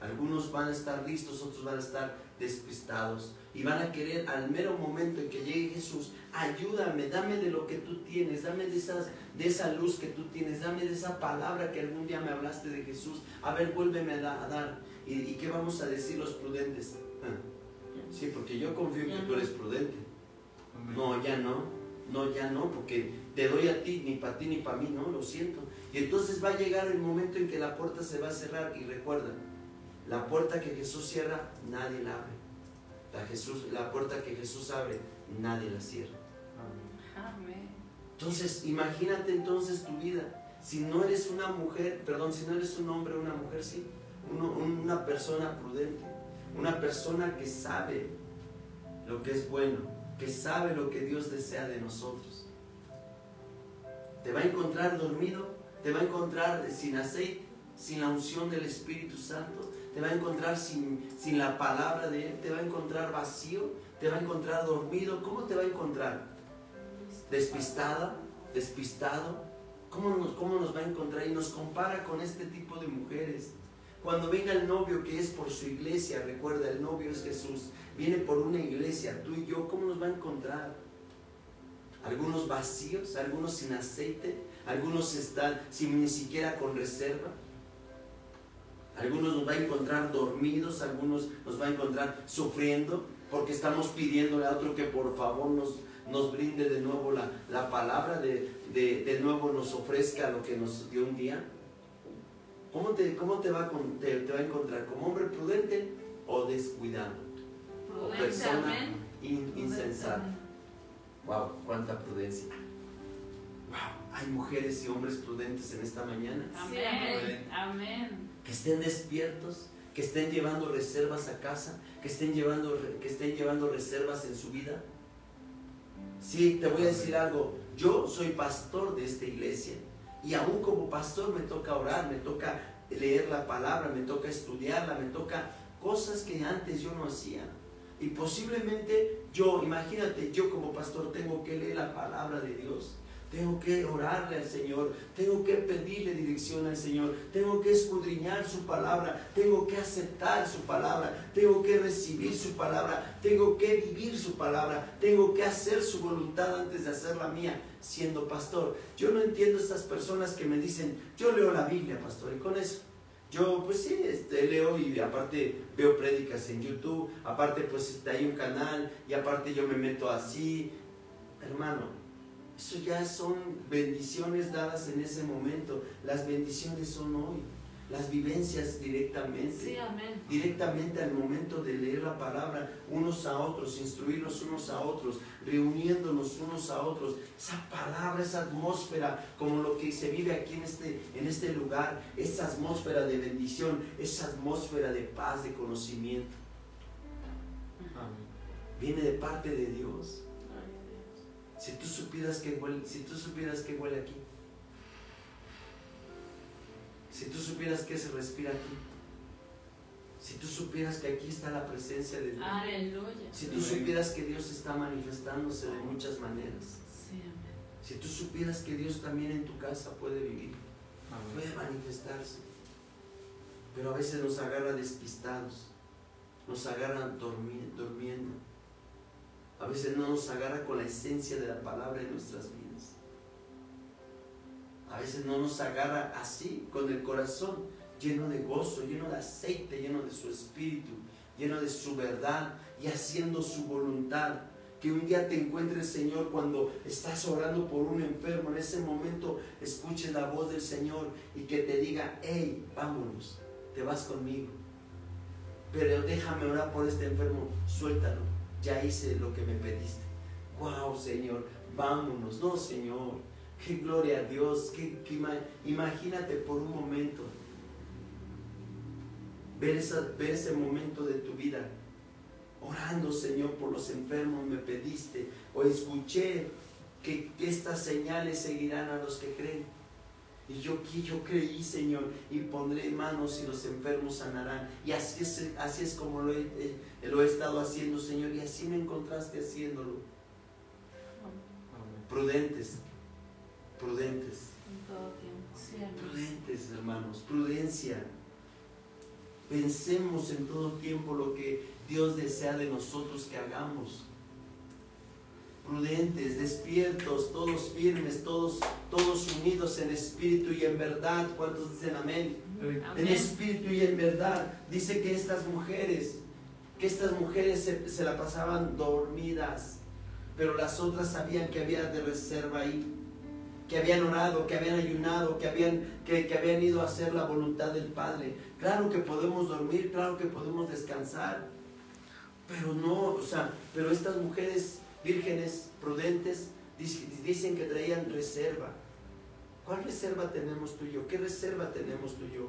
Algunos van a estar listos, otros van a estar despistados y van a querer al mero momento en que llegue Jesús, ayúdame, dame de lo que tú tienes, dame de, esas, de esa luz que tú tienes, dame de esa palabra que algún día me hablaste de Jesús, a ver, vuélveme a, da- a dar. ¿Y, qué vamos a decir los prudentes? Ah, sí, porque yo confío en que tú eres prudente. No, ya no. No, ya no, porque te doy a ti, ni para ti ni para mí, no, lo siento. Y entonces va a llegar el momento en que la puerta se va a cerrar. Y recuerda, la puerta que Jesús cierra, nadie la abre. La, Jesús, la puerta que Jesús abre, nadie la cierra. Entonces, imagínate entonces tu vida. Si no eres una mujer, perdón, si no eres un hombre o una mujer, sí, una persona prudente, una persona que sabe lo que es bueno, que sabe lo que Dios desea de nosotros. Te va a encontrar dormido, te va a encontrar sin aceite, sin la unción del Espíritu Santo, te va a encontrar sin, sin la palabra de Él, te va a encontrar vacío, te va a encontrar dormido. ¿Cómo te va a encontrar? Despistada, despistado. ¿Cómo nos, ¿Cómo nos va a encontrar? Y nos compara con este tipo de mujeres. Cuando venga el novio que es por su iglesia, recuerda, el novio es Jesús, viene por una iglesia, tú y yo, ¿cómo nos va a encontrar? Algunos vacíos, algunos sin aceite, algunos están sin ni siquiera con reserva. Algunos nos va a encontrar dormidos, algunos nos va a encontrar sufriendo porque estamos pidiéndole a otro que por favor nos, nos brinde de nuevo la, la palabra, de, de, nuevo nos ofrezca lo que nos dio un día. ¿Cómo te, cómo te, va, te, te va a encontrar? ¿Como hombre prudente o descuidado? O persona insensata. Wow, cuánta prudencia. Wow, hay mujeres y hombres prudentes en esta mañana. Amén. Amén. Que estén despiertos, que estén llevando reservas a casa, que estén llevando, que estén llevando reservas en su vida. Sí, te voy a decir algo. Yo soy pastor de esta iglesia y aún como pastor me toca orar, me toca leer la palabra, me toca estudiarla, me toca cosas que antes yo no hacía. Y posiblemente yo, imagínate, yo como pastor tengo que leer la palabra de Dios. Tengo que orarle al Señor, tengo que pedirle dirección al Señor, tengo que escudriñar su palabra, tengo que aceptar su palabra, tengo que recibir su palabra, tengo que vivir su palabra, tengo que hacer su voluntad antes de hacer la mía, siendo pastor. Yo no entiendo estas personas que me dicen, yo leo la Biblia, pastor, y con eso. Yo pues sí, este, leo y aparte veo prédicas en YouTube, aparte pues está hay un canal y aparte yo me meto así. Hermano, eso ya son bendiciones dadas en ese momento. Las bendiciones son hoy. Las vivencias directamente. Directamente al momento de leer la palabra unos a otros, instruirnos unos a otros, reuniéndonos unos a otros. Esa palabra, esa atmósfera, como lo que se vive aquí en este, en este lugar, esa atmósfera de bendición, esa atmósfera de paz, de conocimiento. Viene de parte de Dios. Si tú supieras que huele, si tú supieras que huele aquí. Si tú supieras que se respira aquí. Si tú supieras que aquí está la presencia de Dios. Si tú supieras que Dios está manifestándose de muchas maneras. Si tú supieras que Dios también en tu casa puede vivir. Puede manifestarse. Pero a veces nos agarra despistados. Nos agarra durmiendo a veces no nos agarra con la esencia de la palabra en nuestras vidas. A veces no nos agarra así, con el corazón lleno de gozo, lleno de aceite, lleno de su espíritu, lleno de su verdad y haciendo su voluntad. Que un día te encuentre el Señor cuando estás orando por un enfermo. En ese momento escuches la voz del Señor y que te diga, hey, vámonos, te vas conmigo. Pero déjame orar por este enfermo, suéltalo ya hice lo que me pediste. Wow, Señor, vámonos. No, Señor, qué gloria a Dios. imagínate por un momento ver, ver ese momento de tu vida. Orando, Señor, por los enfermos me pediste. O escuché que estas señales seguirán a los que creen. Y yo, yo creí, Señor, y pondré manos y los enfermos sanarán. Y así es, así es como lo he, lo he estado haciendo, Señor, y así me encontraste haciéndolo. Prudentes, prudentes. Prudentes, hermanos, prudencia. Pensemos en todo tiempo lo que Dios desea de nosotros que hagamos prudentes, despiertos, todos firmes, todos, todos unidos en espíritu y en verdad. ¿Cuántos dicen amén? en espíritu y en verdad. Dice que estas mujeres, que estas mujeres se, se la pasaban dormidas, pero las otras sabían que había de reserva ahí que habían orado, que habían ayunado, que habían, que, que, habían ido a hacer la voluntad del Padre. Claro que podemos dormir, claro que podemos descansar, pero no, o sea, pero estas mujeres vírgenes, prudentes, dicen que traían reserva. ¿Cuál reserva tenemos tú y yo? ¿Qué reserva tenemos tú y yo?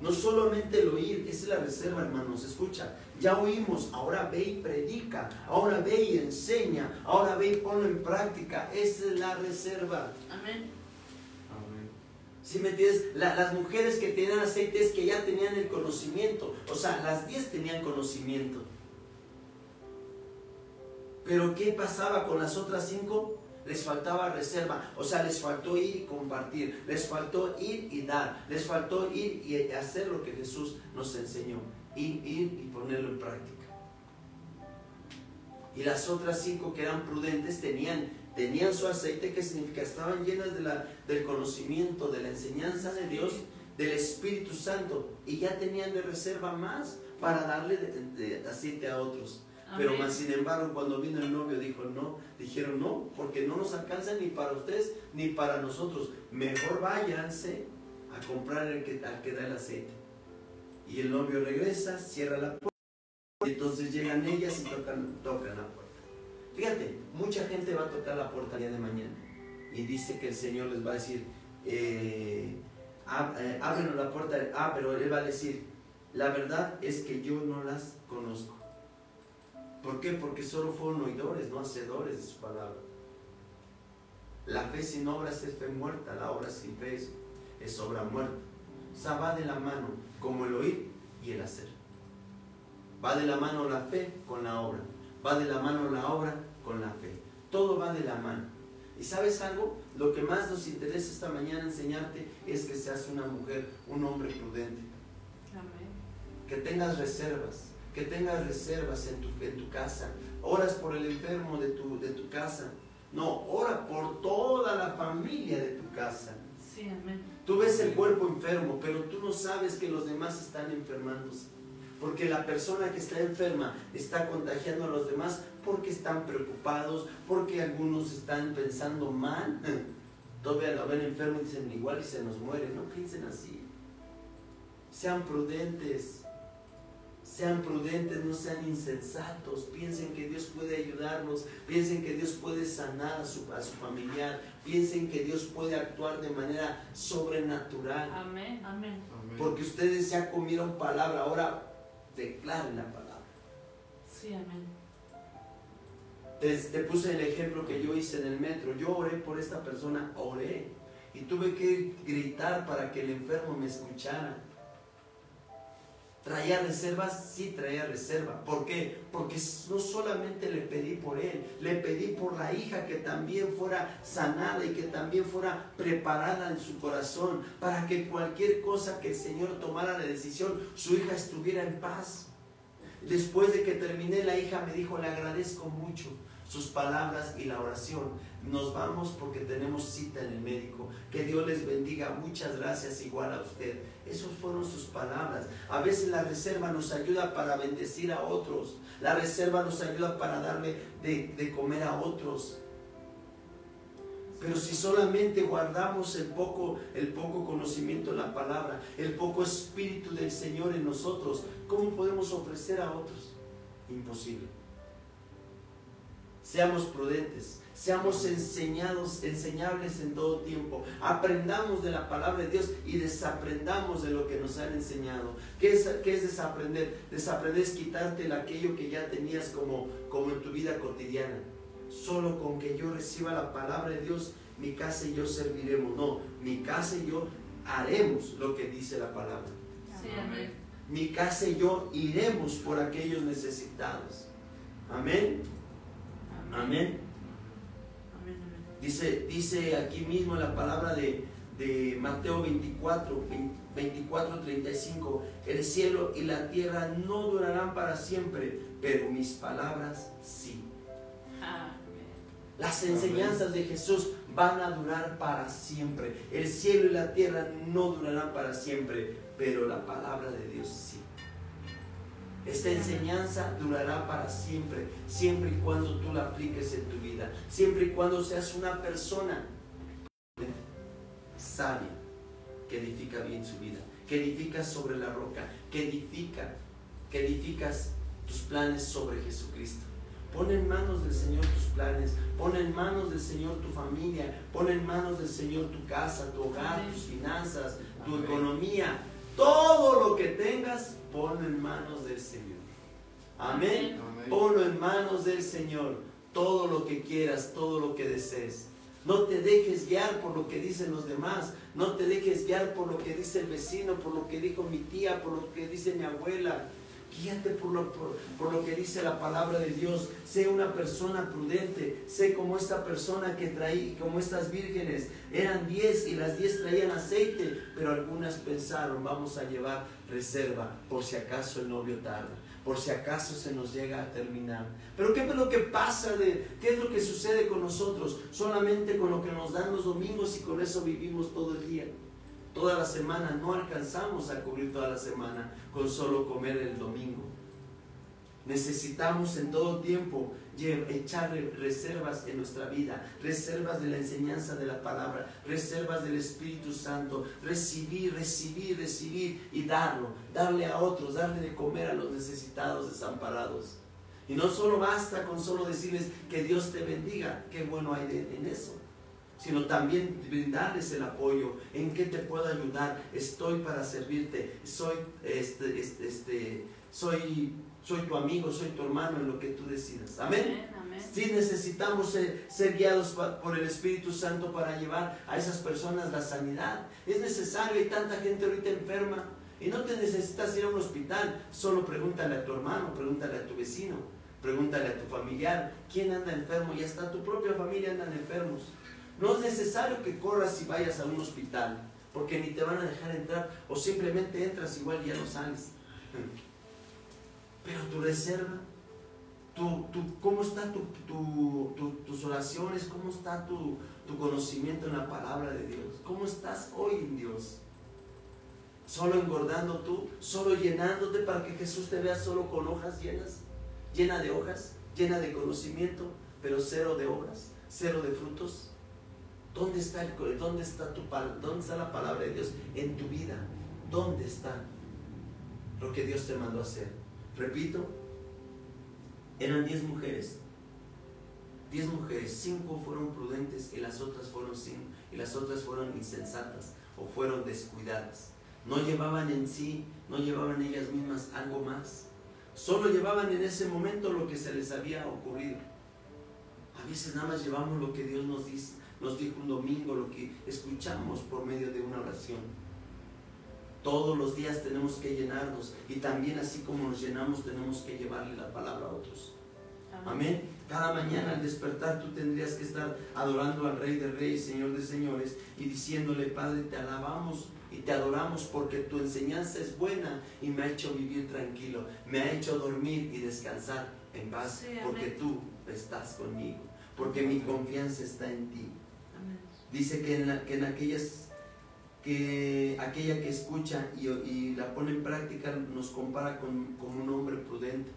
No solamente el oír, esa es la reserva, hermanos. Escucha, ya oímos, ahora ve y predica, ahora ve y enseña, ahora ve y ponlo en práctica. Esa es la reserva. Amén. Si me entiendes, las mujeres que tenían aceite es que ya tenían el conocimiento. O sea, las diez tenían conocimiento. Pero ¿qué pasaba con las otras cinco? Les faltaba reserva, o sea, les faltó ir y compartir, les faltó ir y dar, les faltó ir y hacer lo que Jesús nos enseñó, ir, ir y ponerlo en práctica. Y las otras cinco que eran prudentes tenían, tenían su aceite, que significa estaban llenas del conocimiento, de la enseñanza de Dios, del Espíritu Santo, y ya tenían de reserva más para darle de aceite a otros. Pero más sin embargo, cuando vino el novio, dijo no, dijeron no, porque no nos alcanza ni para ustedes ni para nosotros. Mejor váyanse a comprar el que, al que da el aceite. Y el novio regresa, cierra la puerta, y entonces llegan ellas y tocan, tocan la puerta. Fíjate, mucha gente va a tocar la puerta el día de mañana y dice que el Señor les va a decir, eh, eh ábrenos la puerta, ah, pero Él va a decir, la verdad es que yo no las conozco. ¿Por qué? Porque solo fueron oidores, no hacedores de su palabra. La fe sin obras es fe muerta, la obra sin fe es, obra muerta. O sea, va de la mano como el oír y el hacer. Va de la mano la fe con la obra. Va de la mano la obra con la fe. Todo va de la mano. ¿Y sabes algo? Lo que más nos interesa esta mañana enseñarte es que seas una mujer, un hombre prudente. Amén. Que tengas reservas que tengas reservas en tu, en tu casa. Oras por el enfermo de tu, de tu casa. No, ora por toda la familia de tu casa. Sí, amén. Tú ves el cuerpo enfermo, pero tú no sabes que los demás están enfermándose. Porque la persona que está enferma está contagiando a los demás porque están preocupados, porque algunos están pensando mal. Todavía lo ven enfermo y dicen igual y se nos muere. No piensen así. Sean prudentes sean prudentes, no sean insensatos, piensen que Dios puede ayudarlos, piensen que Dios puede sanar a su, a su familiar, piensen que Dios puede actuar de manera sobrenatural. Amén, amén. Porque ustedes ya comieron palabra, ahora declaren la palabra. Sí, amén. Te, te puse el ejemplo que yo hice en el metro, yo oré por esta persona, oré, y tuve que gritar para que el enfermo me escuchara. ¿Traía reservas? Sí, traía reserva. ¿Por qué? Porque no solamente le pedí por él, le pedí por la hija que también fuera sanada y que también fuera preparada en su corazón para que cualquier cosa que el Señor tomara la decisión, su hija estuviera en paz. Después de que terminé, la hija me dijo, le agradezco mucho sus palabras y la oración. Nos vamos porque tenemos cita en el médico. Que Dios les bendiga. Muchas gracias igual a usted. Esas fueron sus palabras. A veces la reserva nos ayuda para bendecir a otros. La reserva nos ayuda para darle de, de comer a otros. Pero si solamente guardamos el poco, el poco conocimiento de la palabra, el poco espíritu del Señor en nosotros, ¿cómo podemos ofrecer a otros? Imposible. Seamos prudentes, seamos enseñados, enseñables en todo tiempo. Aprendamos de la palabra de Dios y desaprendamos de lo que nos han enseñado. ¿Qué es, qué es desaprender? Desaprender es quitarte aquello que ya tenías como, como en tu vida cotidiana. Solo con que yo reciba la palabra de Dios, mi casa y yo serviremos. No, mi casa y yo haremos lo que dice la palabra. Mi casa y yo iremos por aquellos necesitados. Amén. Amén. Dice, dice aquí mismo la palabra de, Mateo 24, 24, 35, el cielo y la tierra no durarán para siempre, pero mis palabras sí. Las enseñanzas de Jesús van a durar para siempre. El cielo y la tierra no durarán para siempre, pero la palabra de Dios sí. Esta enseñanza durará para siempre, siempre y cuando tú la apliques en tu vida, siempre y cuando seas una persona sabia que edifica bien su vida, que edifica sobre la roca, que edifica, que edificas tus planes sobre Jesucristo. Pon en manos del Señor tus planes, pon en manos del Señor tu familia, pon en manos del Señor tu casa, tu hogar, tus finanzas, tu economía, todo lo que tengas, pon en manos del Señor. Amén. Ponlo en manos del Señor. Todo lo que quieras, todo lo que desees. No te dejes guiar por lo que dicen los demás. No te dejes guiar por lo que dice el vecino, por lo que dijo mi tía, por lo que dice mi abuela. Guíate por lo, por, lo que dice la palabra de Dios. Sé una persona prudente. Sé como esta persona que traí, como estas vírgenes. Eran diez y las diez traían aceite, pero algunas pensaron, vamos a llevar reserva por si acaso el novio tarda por si acaso se nos llega a terminar. Pero ¿qué es lo que pasa? De, ¿Qué es lo que sucede con nosotros? Solamente con lo que nos dan los domingos y con eso vivimos todo el día toda la semana, no alcanzamos a cubrir toda la semana con solo comer el domingo. Necesitamos en todo tiempo echar reservas en nuestra vida, reservas de la enseñanza de la palabra, reservas del Espíritu Santo, recibir, recibir, recibir y darlo, darle a otros, darle de comer a los necesitados, desamparados. Y no solo basta con solo decirles que Dios te bendiga, qué bueno hay en eso sino también brindarles el apoyo, en qué te puedo ayudar, estoy para servirte, soy, este, este, este, soy, soy tu amigo, soy tu hermano en lo que tú decidas. Amén. Si necesitamos ser, ser, guiados por el Espíritu Santo para llevar a esas personas la sanidad. Es necesario, hay tanta gente ahorita enferma y no te necesitas ir a un hospital, solo pregúntale a tu hermano, pregúntale a tu vecino, pregúntale a tu familiar, ¿quién anda enfermo? Y hasta tu propia familia andan enfermos. No es necesario que corras y vayas a un hospital, porque ni te van a dejar entrar, o simplemente entras igual y ya no sales. Pero tu reserva, tu, tu, cómo están tu, tus oraciones, cómo está tu, conocimiento en la palabra de Dios, cómo estás hoy en Dios. Solo engordando tú, solo llenándote para que Jesús te vea solo con hojas llenas, llena de hojas, llena de conocimiento, pero cero de obras, cero de frutos. ¿Dónde está, el, dónde, está tu, ¿Dónde está la palabra de Dios en tu vida? ¿Dónde está lo que Dios te mandó a hacer? Repito, eran diez mujeres. Diez mujeres, cinco fueron prudentes y las otras fueron cinco, y las otras fueron insensatas o fueron descuidadas. No llevaban en sí, no llevaban ellas mismas algo más. Solo llevaban en ese momento lo que se les había ocurrido. A veces nada más llevamos lo que Dios nos dice, nos dijo un domingo, lo que escuchamos por medio de una oración. Todos los días tenemos que llenarnos y también así como nos llenamos tenemos que llevarle la palabra a otros. Amén. Cada mañana al despertar tú tendrías que estar adorando al Rey de Reyes, Señor de Señores y diciéndole, Padre, te alabamos y te adoramos porque tu enseñanza es buena y me ha hecho vivir tranquilo, me ha hecho dormir y descansar en paz porque tú estás conmigo, porque mi confianza está en ti. Dice que en, que en aquellas que aquella que escucha y, la pone en práctica nos compara con, con, un hombre prudente.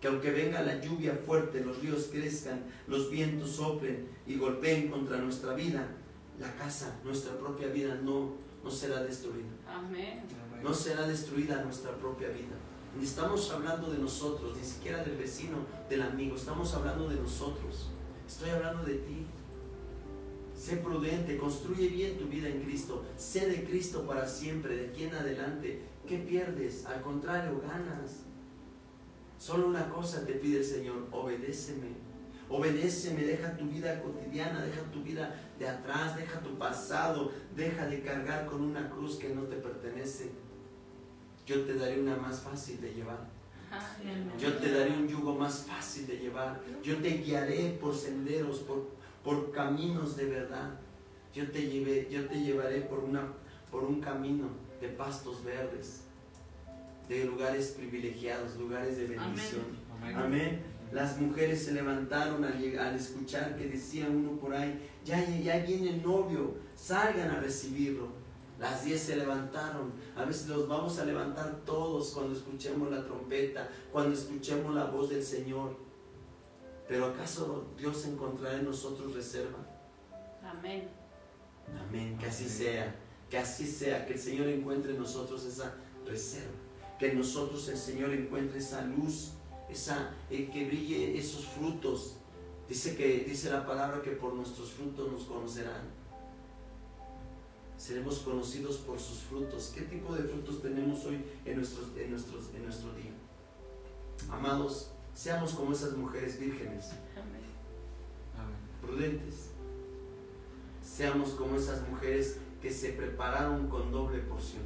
Que aunque venga la lluvia fuerte, los ríos crezcan, los vientos soplen y golpeen contra nuestra vida, la casa, nuestra propia vida no, no será destruida. Amén. No será destruida nuestra propia vida. Ni estamos hablando de nosotros, ni siquiera del vecino, del amigo, estamos hablando de nosotros. Estoy hablando de ti. Sé prudente, construye bien tu vida en Cristo. Sé de Cristo para siempre, de aquí en adelante. ¿Qué pierdes? Al contrario, ganas. Solo una cosa te pide el Señor, obedéceme. Obedéceme, deja tu vida cotidiana, deja tu vida de atrás, deja tu pasado, deja de cargar con una cruz que no te pertenece. Yo te daré una más fácil de llevar. Yo te daré un yugo más fácil de llevar. Yo te guiaré por senderos, por por caminos de verdad. Yo te, llevé, yo te llevaré por, una, por un camino de pastos verdes, de lugares privilegiados, lugares de bendición. Amén. Las mujeres se levantaron al, al escuchar que decía uno por ahí, ya, ya viene el novio, salgan a recibirlo. Las diez se levantaron. A veces los vamos a levantar todos cuando escuchemos la trompeta, cuando escuchemos la voz del Señor. Pero ¿acaso Dios encontrará en nosotros reserva? Amén. Amén. Que así sea. Que así sea. Que el Señor encuentre en nosotros esa reserva. Que en nosotros el Señor encuentre esa luz, esa, eh, que brille esos frutos. Dice que dice la palabra que por nuestros frutos nos conocerán seremos conocidos por sus frutos. ¿Qué tipo de frutos tenemos hoy en, nuestros, en, nuestros, en nuestro día? Amados, seamos como esas mujeres vírgenes, prudentes. Seamos como esas mujeres que se prepararon con doble porción.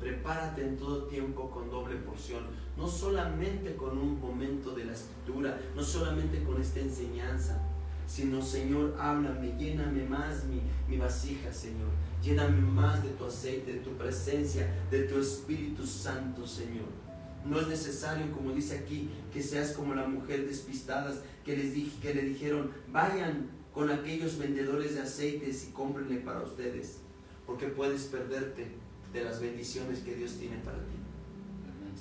Prepárate en todo tiempo con doble porción, no solamente con un momento de la escritura, no solamente con esta enseñanza, sino Señor, háblame, lléname más mi, mi vasija, Señor. Lléname más de tu aceite, de tu presencia, de tu Espíritu Santo, Señor. No es necesario, como dice aquí, que seas como la mujer despistadas que, les dije, que le dijeron, vayan con aquellos vendedores de aceites y cómprenle para ustedes, porque puedes perderte de las bendiciones que Dios tiene para ti.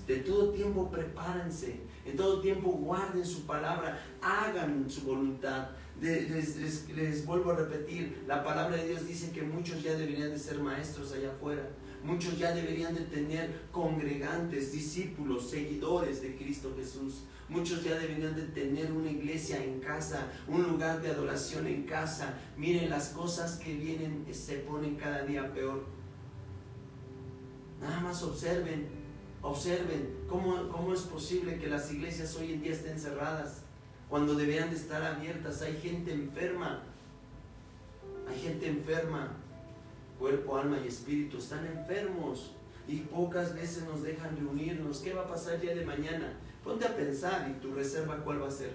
De todo tiempo prepárense, en todo tiempo guarden su palabra, hagan su voluntad, les, vuelvo a repetir, la palabra de Dios dice que muchos ya deberían de ser maestros allá afuera. Muchos ya deberían de tener congregantes, discípulos, seguidores de Cristo Jesús. Muchos ya deberían de tener una iglesia en casa, un lugar de adoración en casa. Miren, las cosas que vienen se ponen cada día peor. Nada más observen, observen cómo, cómo es posible que las iglesias hoy en día estén cerradas cuando deberían de estar abiertas. Hay gente enferma, hay gente enferma, cuerpo, alma y espíritu, están enfermos y pocas veces nos dejan reunirnos. ¿Qué va a pasar el día de mañana? Ponte a pensar y tu reserva cuál va a ser.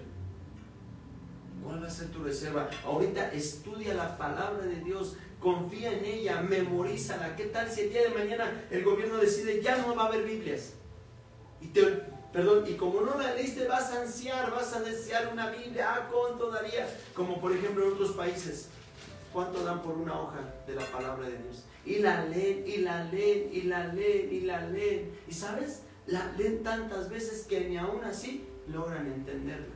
¿Cuál va a ser tu reserva? Ahorita estudia la palabra de Dios, confía en ella, memorízala. ¿Qué tal si el día de mañana el gobierno decide ya no va a haber Biblias? Y te Perdón, y como no la leíste, vas a ansiar, vas a desear una Biblia. Ah, ¿cuánto daría? Como por ejemplo en otros países. ¿Cuánto dan por una hoja de la palabra de Dios? Y la leen, y la leen, y la leen, y la leen. Y sabes, la leen tantas veces que ni aún así logran entenderla.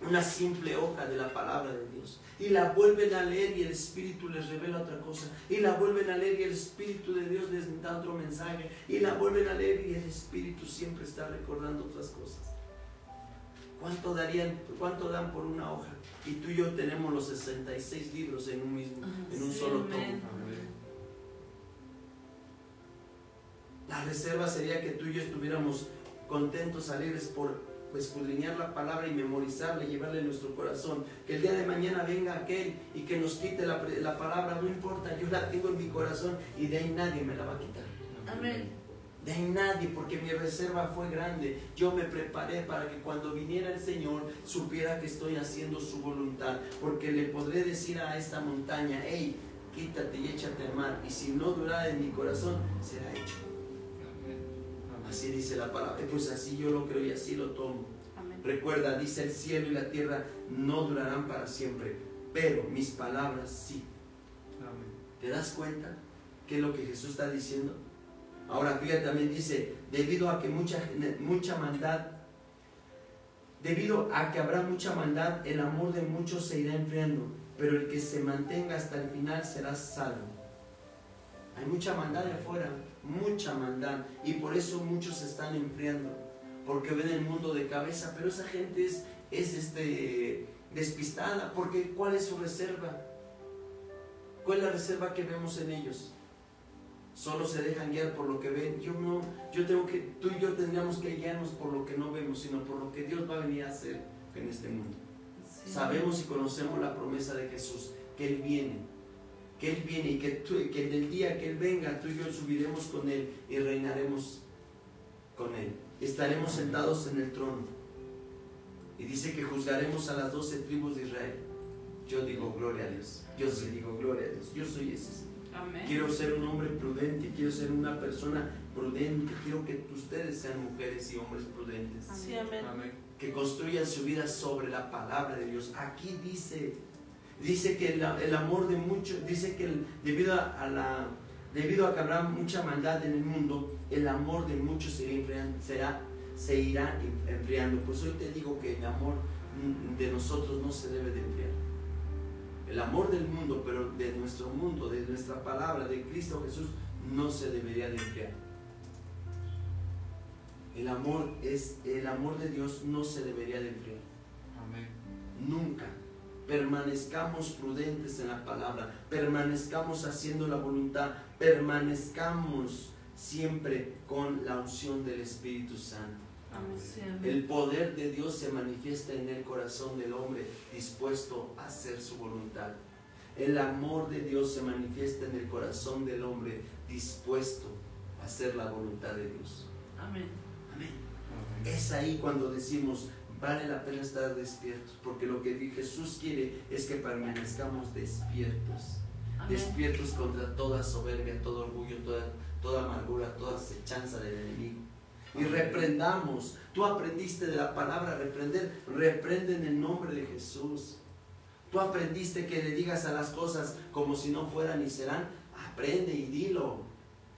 Una simple hoja de la palabra de Dios y la vuelven a leer y el Espíritu les revela otra cosa, y la vuelven a leer y el Espíritu de Dios les da otro mensaje, y la vuelven a leer y el Espíritu siempre está recordando otras cosas. ¿Cuánto, darían, ¿Cuánto dan por una hoja? Y tú y yo tenemos los 66 libros en un mismo, en un solo tomo. La reserva sería que tú y yo estuviéramos contentos, alegres por escudriñar la palabra y memorizarla y llevarla en nuestro corazón. Que el día de mañana venga aquel y que nos quite la, la, palabra, no importa, yo la tengo en mi corazón y de ahí nadie me la va a quitar. Amén. De nadie, porque mi reserva fue grande. Yo me preparé para que cuando viniera el Señor supiera que estoy haciendo su voluntad. Porque le podré decir a esta montaña, hey, quítate y échate al mar. Y si no durara en mi corazón, será hecho. Así dice la palabra. Pues así yo lo creo y así lo tomo. Recuerda, dice el cielo y la tierra no durarán para siempre, pero mis palabras sí. ¿Te das cuenta qué es lo que Jesús está diciendo? Ahora fíjate también dice, debido a que mucha, mucha maldad, debido a que habrá mucha maldad, el amor de muchos se irá enfriando, pero el que se mantenga hasta el final será salvo. Hay mucha maldad de afuera, mucha maldad. Y por eso muchos se están enfriando, porque ven el mundo de cabeza. Pero esa gente es, es este, despistada, porque ¿cuál es su reserva? ¿Cuál es la reserva que vemos en ellos? Solo se dejan guiar por lo que ven. Yo no, yo tengo que, tú y yo tendríamos que guiarnos por lo que no vemos, sino por lo que Dios va a venir a hacer en este mundo. Sabemos y conocemos la promesa de Jesús, que Él viene que Él viene y que, que en el día que Él venga, tú y yo subiremos con Él y reinaremos con Él. Estaremos sentados en el trono. Y dice que juzgaremos a las doce tribus de Israel. Yo digo gloria a Dios. Yo sí digo gloria a Dios. Yo soy ese. Quiero ser un hombre prudente, quiero ser una persona prudente. Quiero que ustedes sean mujeres y hombres prudentes. Sí, amén. Amén. Que construyan su vida sobre la palabra de Dios. Aquí dice, dice que el, el amor de muchos, dice que el- debido a, a la, debido a que habrá mucha maldad en el mundo, el amor de muchos se, irá enfriando- será- se irá enfriando. Pues hoy te digo que el amor de nosotros no se debe de enfriar. El amor del mundo, pero de nuestro mundo, de nuestra palabra, de Cristo Jesús, no se debería de enfriar. El amor es el amor de Dios no se debería de enfriar. Amén. Nunca. Permanezcamos prudentes en la palabra, permanezcamos haciendo la voluntad, permanezcamos siempre con la unción del Espíritu Santo. El poder de Dios se manifiesta en el corazón del hombre dispuesto a hacer su voluntad. El amor de Dios se manifiesta en el corazón del hombre dispuesto a hacer la voluntad de Dios. Amén. Amén. Amén. Es ahí cuando decimos, vale la pena estar despiertos, porque lo que Jesús quiere es que permanezcamos despiertos, Amén. despiertos contra toda soberbia, todo orgullo, toda, toda amargura, toda acechanza del enemigo. Y reprendamos, tú aprendiste de la palabra reprender, reprende en el nombre de Jesús. Tú aprendiste que le digas a las cosas como si no fueran y serán, aprende y dilo.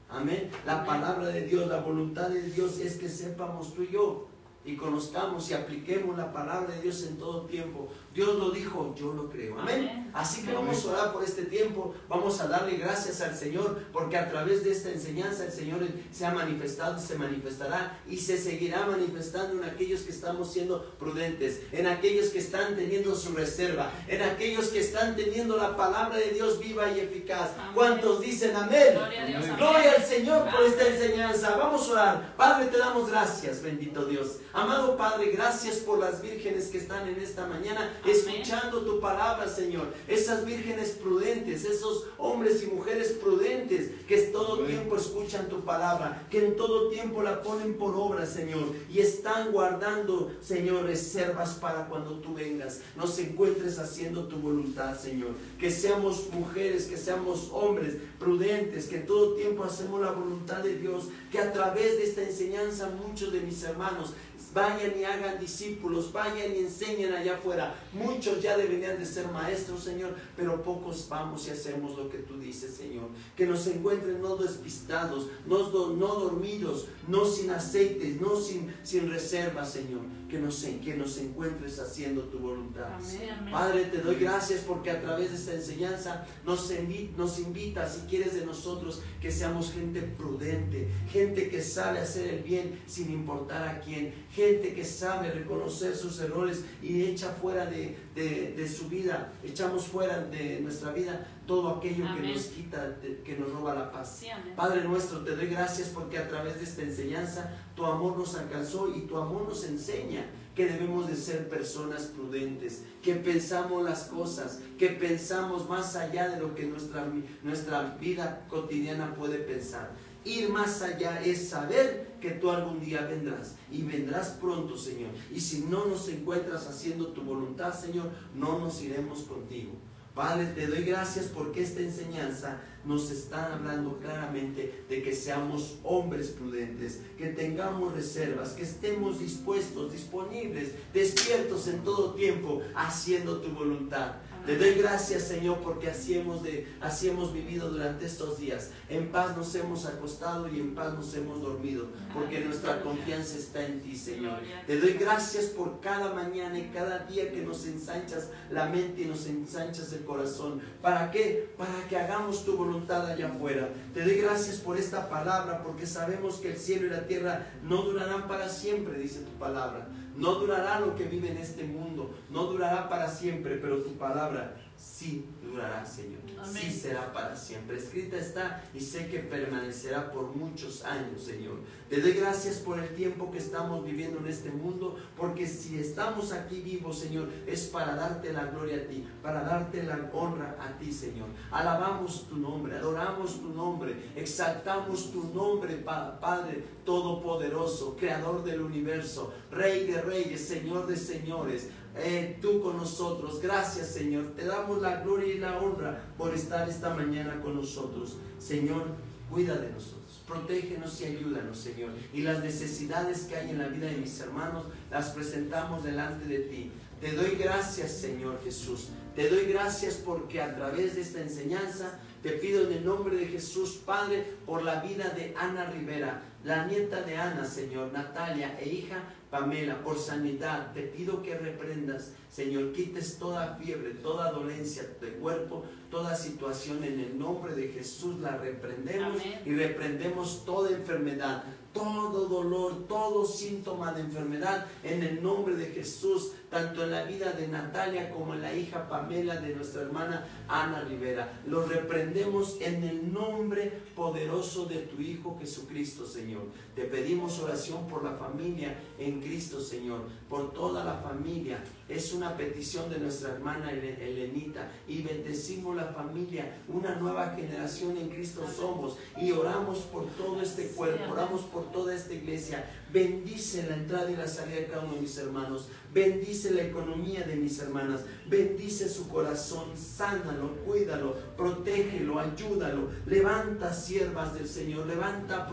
Amén. La palabra de Dios, la voluntad de Dios es que sepamos tú y yo y conozcamos y apliquemos la palabra de Dios en todo tiempo. Dios lo dijo, yo lo creo. Amén. Así que vamos a orar por este tiempo, vamos a darle gracias al Señor, porque a través de esta enseñanza el Señor se ha manifestado y se manifestará y se seguirá manifestando en aquellos que estamos siendo prudentes, en aquellos que están teniendo su reserva, en aquellos que están teniendo la palabra de Dios viva y eficaz. Amén. ¿Cuántos dicen amén? Gloria a Dios. Amén. Amén. Gloria al Señor por esta enseñanza. Vamos a orar. Padre, te damos gracias, bendito Dios. Amado Padre, gracias por las vírgenes que están en esta mañana. Escuchando tu palabra, Señor. Esas vírgenes prudentes, esos hombres y mujeres prudentes que todo tiempo escuchan tu palabra, que en todo tiempo la ponen por obra, Señor, y están guardando, Señor, reservas para cuando tú vengas, nos encuentres haciendo tu voluntad, Señor. Que seamos mujeres, que seamos hombres prudentes, que todo tiempo hacemos la voluntad de Dios, que a través de esta enseñanza muchos de mis hermanos vayan y hagan discípulos, vayan y enseñen allá afuera. Muchos ya deberían de ser maestros, Señor, pero pocos vamos y hacemos lo que tú dices, Señor. Que nos encuentren no despistados, no, no dormidos, no sin aceites, no sin, sin reservas, Señor. Que nos, que nos encuentres haciendo tu voluntad. Amén. Amén. Padre, te doy gracias porque a través de esta enseñanza nos, envi- nos invita, si quieres de nosotros, que seamos gente prudente, gente que sabe hacer el bien sin importar a quién, gente que sabe reconocer sus errores y echa fuera de, de- de su vida, echamos fuera de nuestra vida todo aquello que nos quita, de- que nos roba la paz. Sí. Padre nuestro, te doy gracias porque a través de esta enseñanza tu amor nos alcanzó y tu amor nos enseña que debemos de ser personas prudentes, que pensamos las cosas, que pensamos más allá de lo que nuestra, nuestra vida cotidiana puede pensar. Ir más allá es saber que tú algún día vendrás y vendrás pronto, Señor. Y si no nos encuentras haciendo tu voluntad, Señor, no nos iremos contigo. Padre, te doy gracias porque esta enseñanza nos está hablando claramente de que seamos hombres prudentes, que tengamos reservas, que estemos dispuestos, disponibles, despiertos en todo tiempo, haciendo tu voluntad. Te doy gracias, Señor, porque así hemos, de, así hemos vivido durante estos días. En paz nos hemos acostado y en paz nos hemos dormido, porque nuestra confianza está en ti, Señor. Te doy gracias por cada mañana y cada día que nos ensanchas la mente y nos ensanchas el corazón. ¿Para qué? Para que hagamos tu voluntad allá afuera. Te doy gracias por esta palabra, porque sabemos que el cielo y la tierra no durarán para siempre, dice tu palabra. No durará lo que vive en este mundo, no durará para siempre, pero tu palabra sí durará, Señor. Sí será para siempre. Escrita está y sé que permanecerá por muchos años, Señor. Te doy gracias por el tiempo que estamos viviendo en este mundo, porque si estamos aquí vivos, Señor, es para darte la gloria a ti, para darte la honra a ti, Señor. Alabamos tu nombre, adoramos tu nombre, exaltamos tu nombre, Pa- Padre Todopoderoso, Creador del universo, Rey de reyes, Señor de señores. Eh, tú con nosotros, gracias Señor, te damos la gloria y la honra por estar esta mañana con nosotros. Señor, Cuida de nosotros, protégenos y ayúdanos, Señor. Y las necesidades que hay en la vida de mis hermanos las presentamos delante de ti. Te doy gracias, Señor Jesús. Te doy gracias porque a través de esta enseñanza te pido en el nombre de Jesús, Padre, por la vida de Ana Rivera, la nieta de Ana, Señor, Natalia e hija Pamela, por sanidad. Te pido que reprendas, Señor, quites toda fiebre, toda dolencia de cuerpo, toda situación en el nombre de Jesús. La reprendemos y reprendemos toda enfermedad, todo dolor, todo síntoma de enfermedad en el nombre de Jesús, tanto en la vida de Natalia como en la hija Pamela de nuestra hermana Ana Rivera. Lo reprendemos en el nombre poderoso de tu Hijo Jesucristo, Señor. Te pedimos oración por la familia en Cristo, Señor, por toda la familia. Es una petición de nuestra hermana Elenita y bendecimos la familia, una nueva generación en Cristo somos y oramos por todo este cuerpo, oramos por toda esta iglesia. Bendice la entrada y la salida de cada uno de mis hermanos. Bendice la economía de mis hermanas. Bendice su corazón. Sánalo, cuídalo, protégelo, ayúdalo. Levanta siervas del Señor. Levanta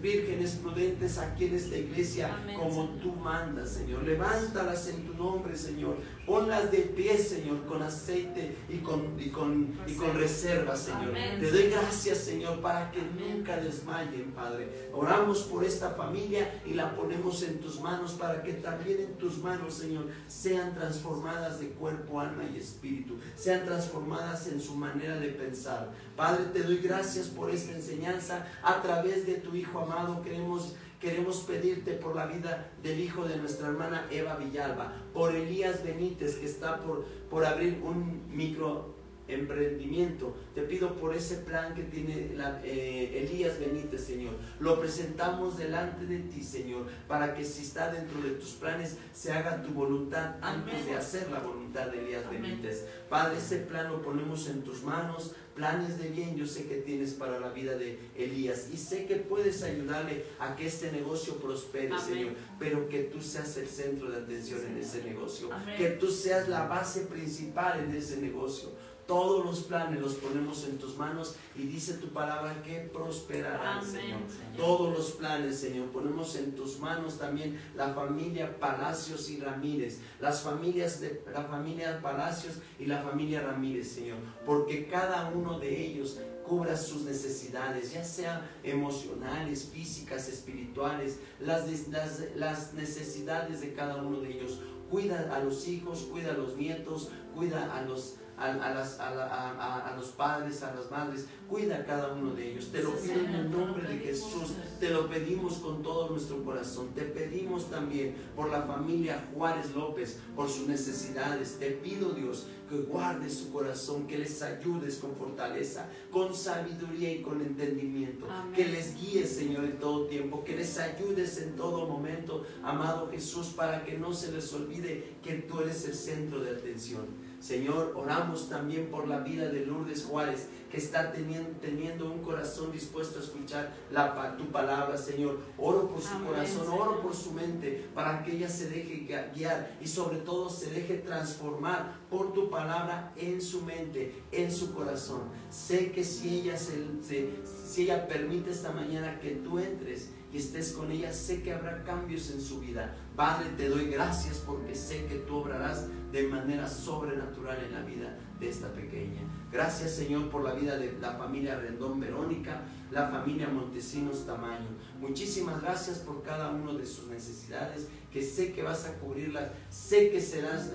vírgenes prudentes aquí en esta iglesia como tú mandas, Señor. Levántalas en tu nombre, Señor. Ponlas de pie, Señor, con aceite y con, y con, y con reserva, Señor. Te doy gracias, Señor, para que nunca desmayen, Padre. Oramos por esta familia y la ponemos en tus manos para que también en tus manos, Señor, sean transformadas de cuerpo, alma y espíritu. Sean transformadas en su manera de pensar. Padre, te doy gracias por esta enseñanza. A través de tu Hijo amado queremos queremos pedirte por la vida del hijo de nuestra hermana Eva Villalba, por Elías Benítez que está por, por abrir un micro emprendimiento. Te pido por ese plan que tiene eh, Elías Benítez, Señor. Lo presentamos delante de ti, Señor, para que si está dentro de tus planes, se haga tu voluntad antes de hacer la voluntad de Elías Benítez. Padre, ese plan lo ponemos en tus manos. Planes de bien yo sé que tienes para la vida de Elías y sé que puedes ayudarle a que este negocio prospere, Señor, pero que tú seas el centro de atención en ese negocio, que tú seas la base principal en ese negocio. Todos los planes los ponemos en tus manos y dice tu palabra que prosperarán, Señor. Todos los planes, Señor, ponemos en tus manos también la familia Palacios y Ramírez, las familias de la familia Palacios y la familia Ramírez, Señor, porque cada uno de ellos cubra sus necesidades, ya sean emocionales, físicas, espirituales, las, las, las necesidades de cada uno de ellos. Cuida a los hijos, cuida a los nietos, cuida a los a, los padres, a las madres. Cuida a cada uno de ellos. Te lo pido en el nombre de Jesús. Te lo pedimos con todo nuestro corazón. Te pedimos también por la familia Juárez López, por sus necesidades. Te pido, Dios, que guardes su corazón, que les ayudes con fortaleza, con sabiduría y con entendimiento. Que les guíes, Señor, en todo tiempo. Que les ayudes en todo momento, amado Jesús, para que no se les olvide que tú eres el centro de atención. Señor, oramos también por la vida de Lourdes Juárez, que está teniendo, teniendo un corazón dispuesto a escuchar la, tu palabra, Señor. Oro por su corazón, oro por su mente, para que ella se deje guiar y sobre todo se deje transformar por tu palabra en su mente, en su corazón. Sé que si ella, si ella permite esta mañana que tú entres, y estés con ella, sé que habrá cambios en su vida. Padre, te doy gracias porque sé que tú obrarás de manera sobrenatural en la vida de esta pequeña. Gracias Señor por la vida de la familia Rendón Verónica, la familia Montesinos Tamaño. Muchísimas gracias por cada uno de sus necesidades, que sé que vas a cubrirlas, sé que serás,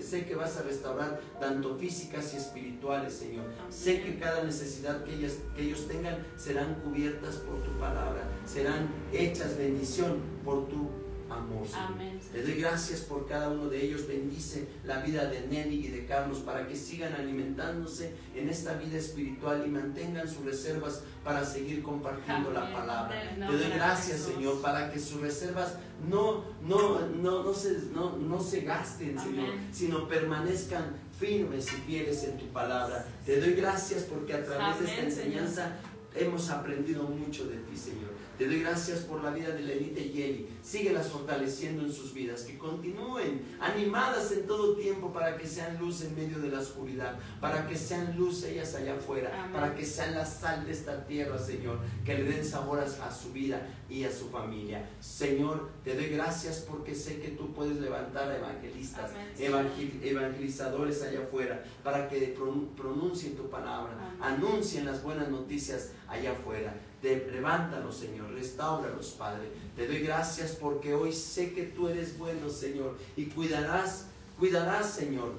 sé, que vas a restaurar tanto físicas y espirituales, Señor. Sé que cada necesidad que, ellas, que ellos tengan serán cubiertas por tu palabra, serán hechas bendición por tu amor. Amén. Le doy gracias por cada uno de ellos. Bendice la vida de Nelly y de Carlos para que sigan alimentándose en esta vida espiritual y mantengan sus reservas para seguir compartiendo la palabra. Le doy gracias, Señor, para que sus reservas no, no, no, no, se, no, no se gasten, Señor, sino permanezcan firmes y fieles en tu palabra. Te doy gracias porque a través de esta enseñanza hemos aprendido mucho de ti, Señor. Te doy gracias por la vida de Lenita y Eli. Síguelas fortaleciendo en sus vidas, que continúen animadas en todo tiempo para que sean luz en medio de la oscuridad, para que sean luz ellas allá afuera, para que sean la sal de esta tierra, Señor, que le den sabor a su vida y a su familia. Señor, te doy gracias porque sé que tú puedes levantar a evangelistas, evangelizadores allá afuera, para que pronuncien tu palabra, anuncien las buenas noticias allá afuera levántalos, Señor, restauralos, Padre. Te doy gracias porque hoy sé que tú eres bueno, Señor, y cuidarás, cuidarás, Señor,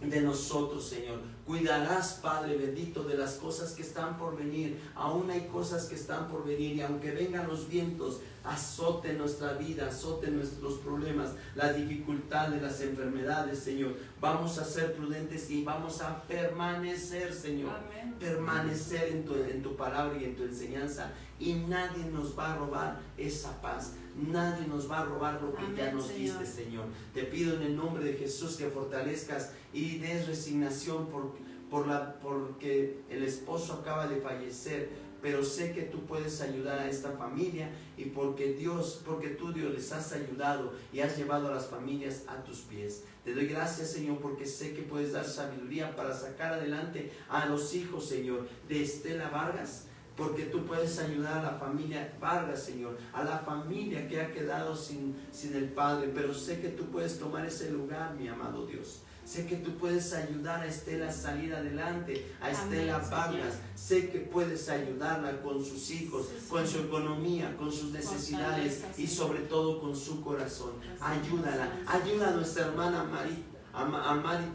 de nosotros, Señor. Cuidarás, Padre bendito, de las cosas que están por venir. Aún hay cosas que están por venir y aunque vengan los vientos, azote nuestra vida, azote nuestros problemas, las dificultades, las enfermedades, Señor. Vamos a ser prudentes y vamos a permanecer, Señor. Permanecer en tu, en tu palabra y en tu enseñanza. Y nadie nos va a robar esa paz. Nadie nos va a robar lo que ya nos diste, Señor. Te pido en el nombre de Jesús que fortalezcas y des resignación por, por la, porque el esposo acaba de fallecer pero sé que tú puedes ayudar a esta familia y porque Dios, porque tú Dios les has ayudado y has llevado a las familias a tus pies. Te doy gracias, Señor, porque sé que puedes dar sabiduría para sacar adelante a los hijos, Señor, de Estela Vargas. Porque tú puedes ayudar a la familia Vargas, Señor, a la familia que ha quedado sin, sin el Padre. Pero sé que tú puedes tomar ese lugar, mi amado Dios. Sé que tú puedes ayudar a Estela a salir adelante, a Estela Vargas. Sé que puedes ayudarla con sus hijos, con su economía, con sus necesidades y sobre todo con su corazón. Ayúdala. Ayuda a nuestra hermana Marita. A, Mari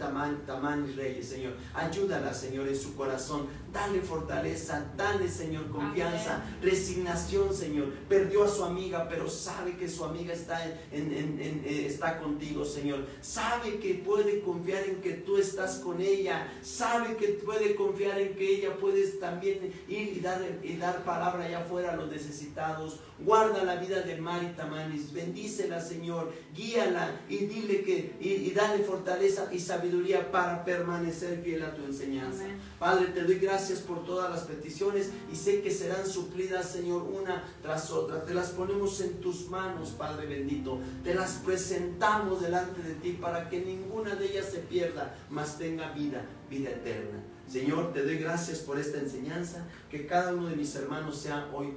Tamani Reyes, Señor. Ayúdala, Señor, en su corazón Dale fortaleza, dale, Señor, confianza, resignación, Señor. Perdió a su amiga, pero sabe que su amiga está, en, eh, está contigo, Señor. Sabe que puede confiar en que tú estás con ella. Sabe que puede confiar en que ella puedes también ir y dar, y dar palabra allá afuera a los necesitados. Guarda la vida de Marita Manis. Bendícela, Señor. Guíala y dile que, y, dale fortaleza y sabiduría para permanecer fiel a tu enseñanza. Padre, te doy gracias gracias por todas las peticiones y sé que serán suplidas, Señor, una tras otra. Te las ponemos en tus manos, Padre bendito. Te las presentamos delante de ti para que ninguna de ellas se pierda, mas tenga vida, vida eterna. Señor, te doy gracias por esta enseñanza, que cada uno de mis hermanos sea hoy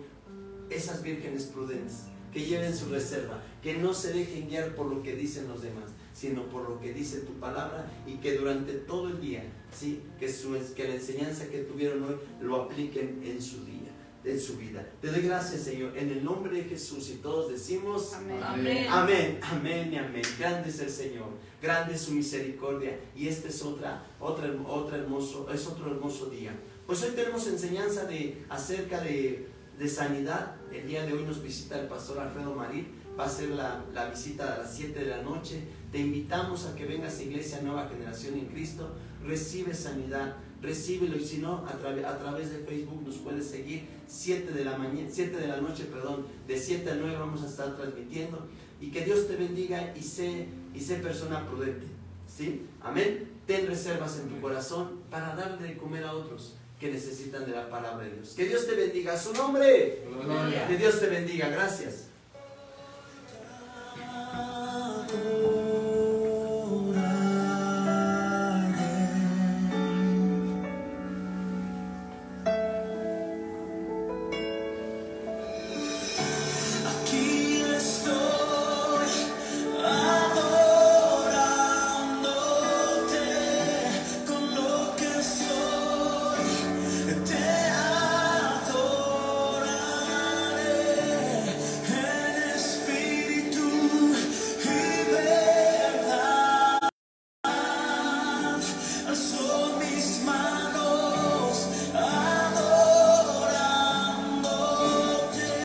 esas vírgenes prudentes, que lleven su reserva, que no se dejen guiar por lo que dicen los demás, sino por lo que dice tu palabra y que durante todo el día, ¿sí? que, su, que la enseñanza que tuvieron hoy lo apliquen en su día, en su vida. Te doy gracias, Señor, en el nombre de Jesús y todos decimos amén. Amén, amén, amén y amén. Grande es el Señor, grande es su misericordia y este es otra, otra, otra hermoso, es otro hermoso día. Pues hoy tenemos enseñanza de, acerca de, de sanidad. El día de hoy nos visita el pastor Alfredo Marín va a ser la, la, visita a las 7 de la noche. Te invitamos a que vengas a Iglesia Nueva Generación en Cristo recibe sanidad, recíbelo y si no, a, través de Facebook nos puedes seguir 7 de la de la noche, perdón, de 7 a 9 vamos a estar transmitiendo y que Dios te bendiga y sé, y sé persona prudente, ¿sí? Amén. Ten reservas en tu corazón para darle de comer a otros que necesitan de la palabra de Dios. Que Dios te bendiga, su nombre. Que Dios te bendiga, gracias.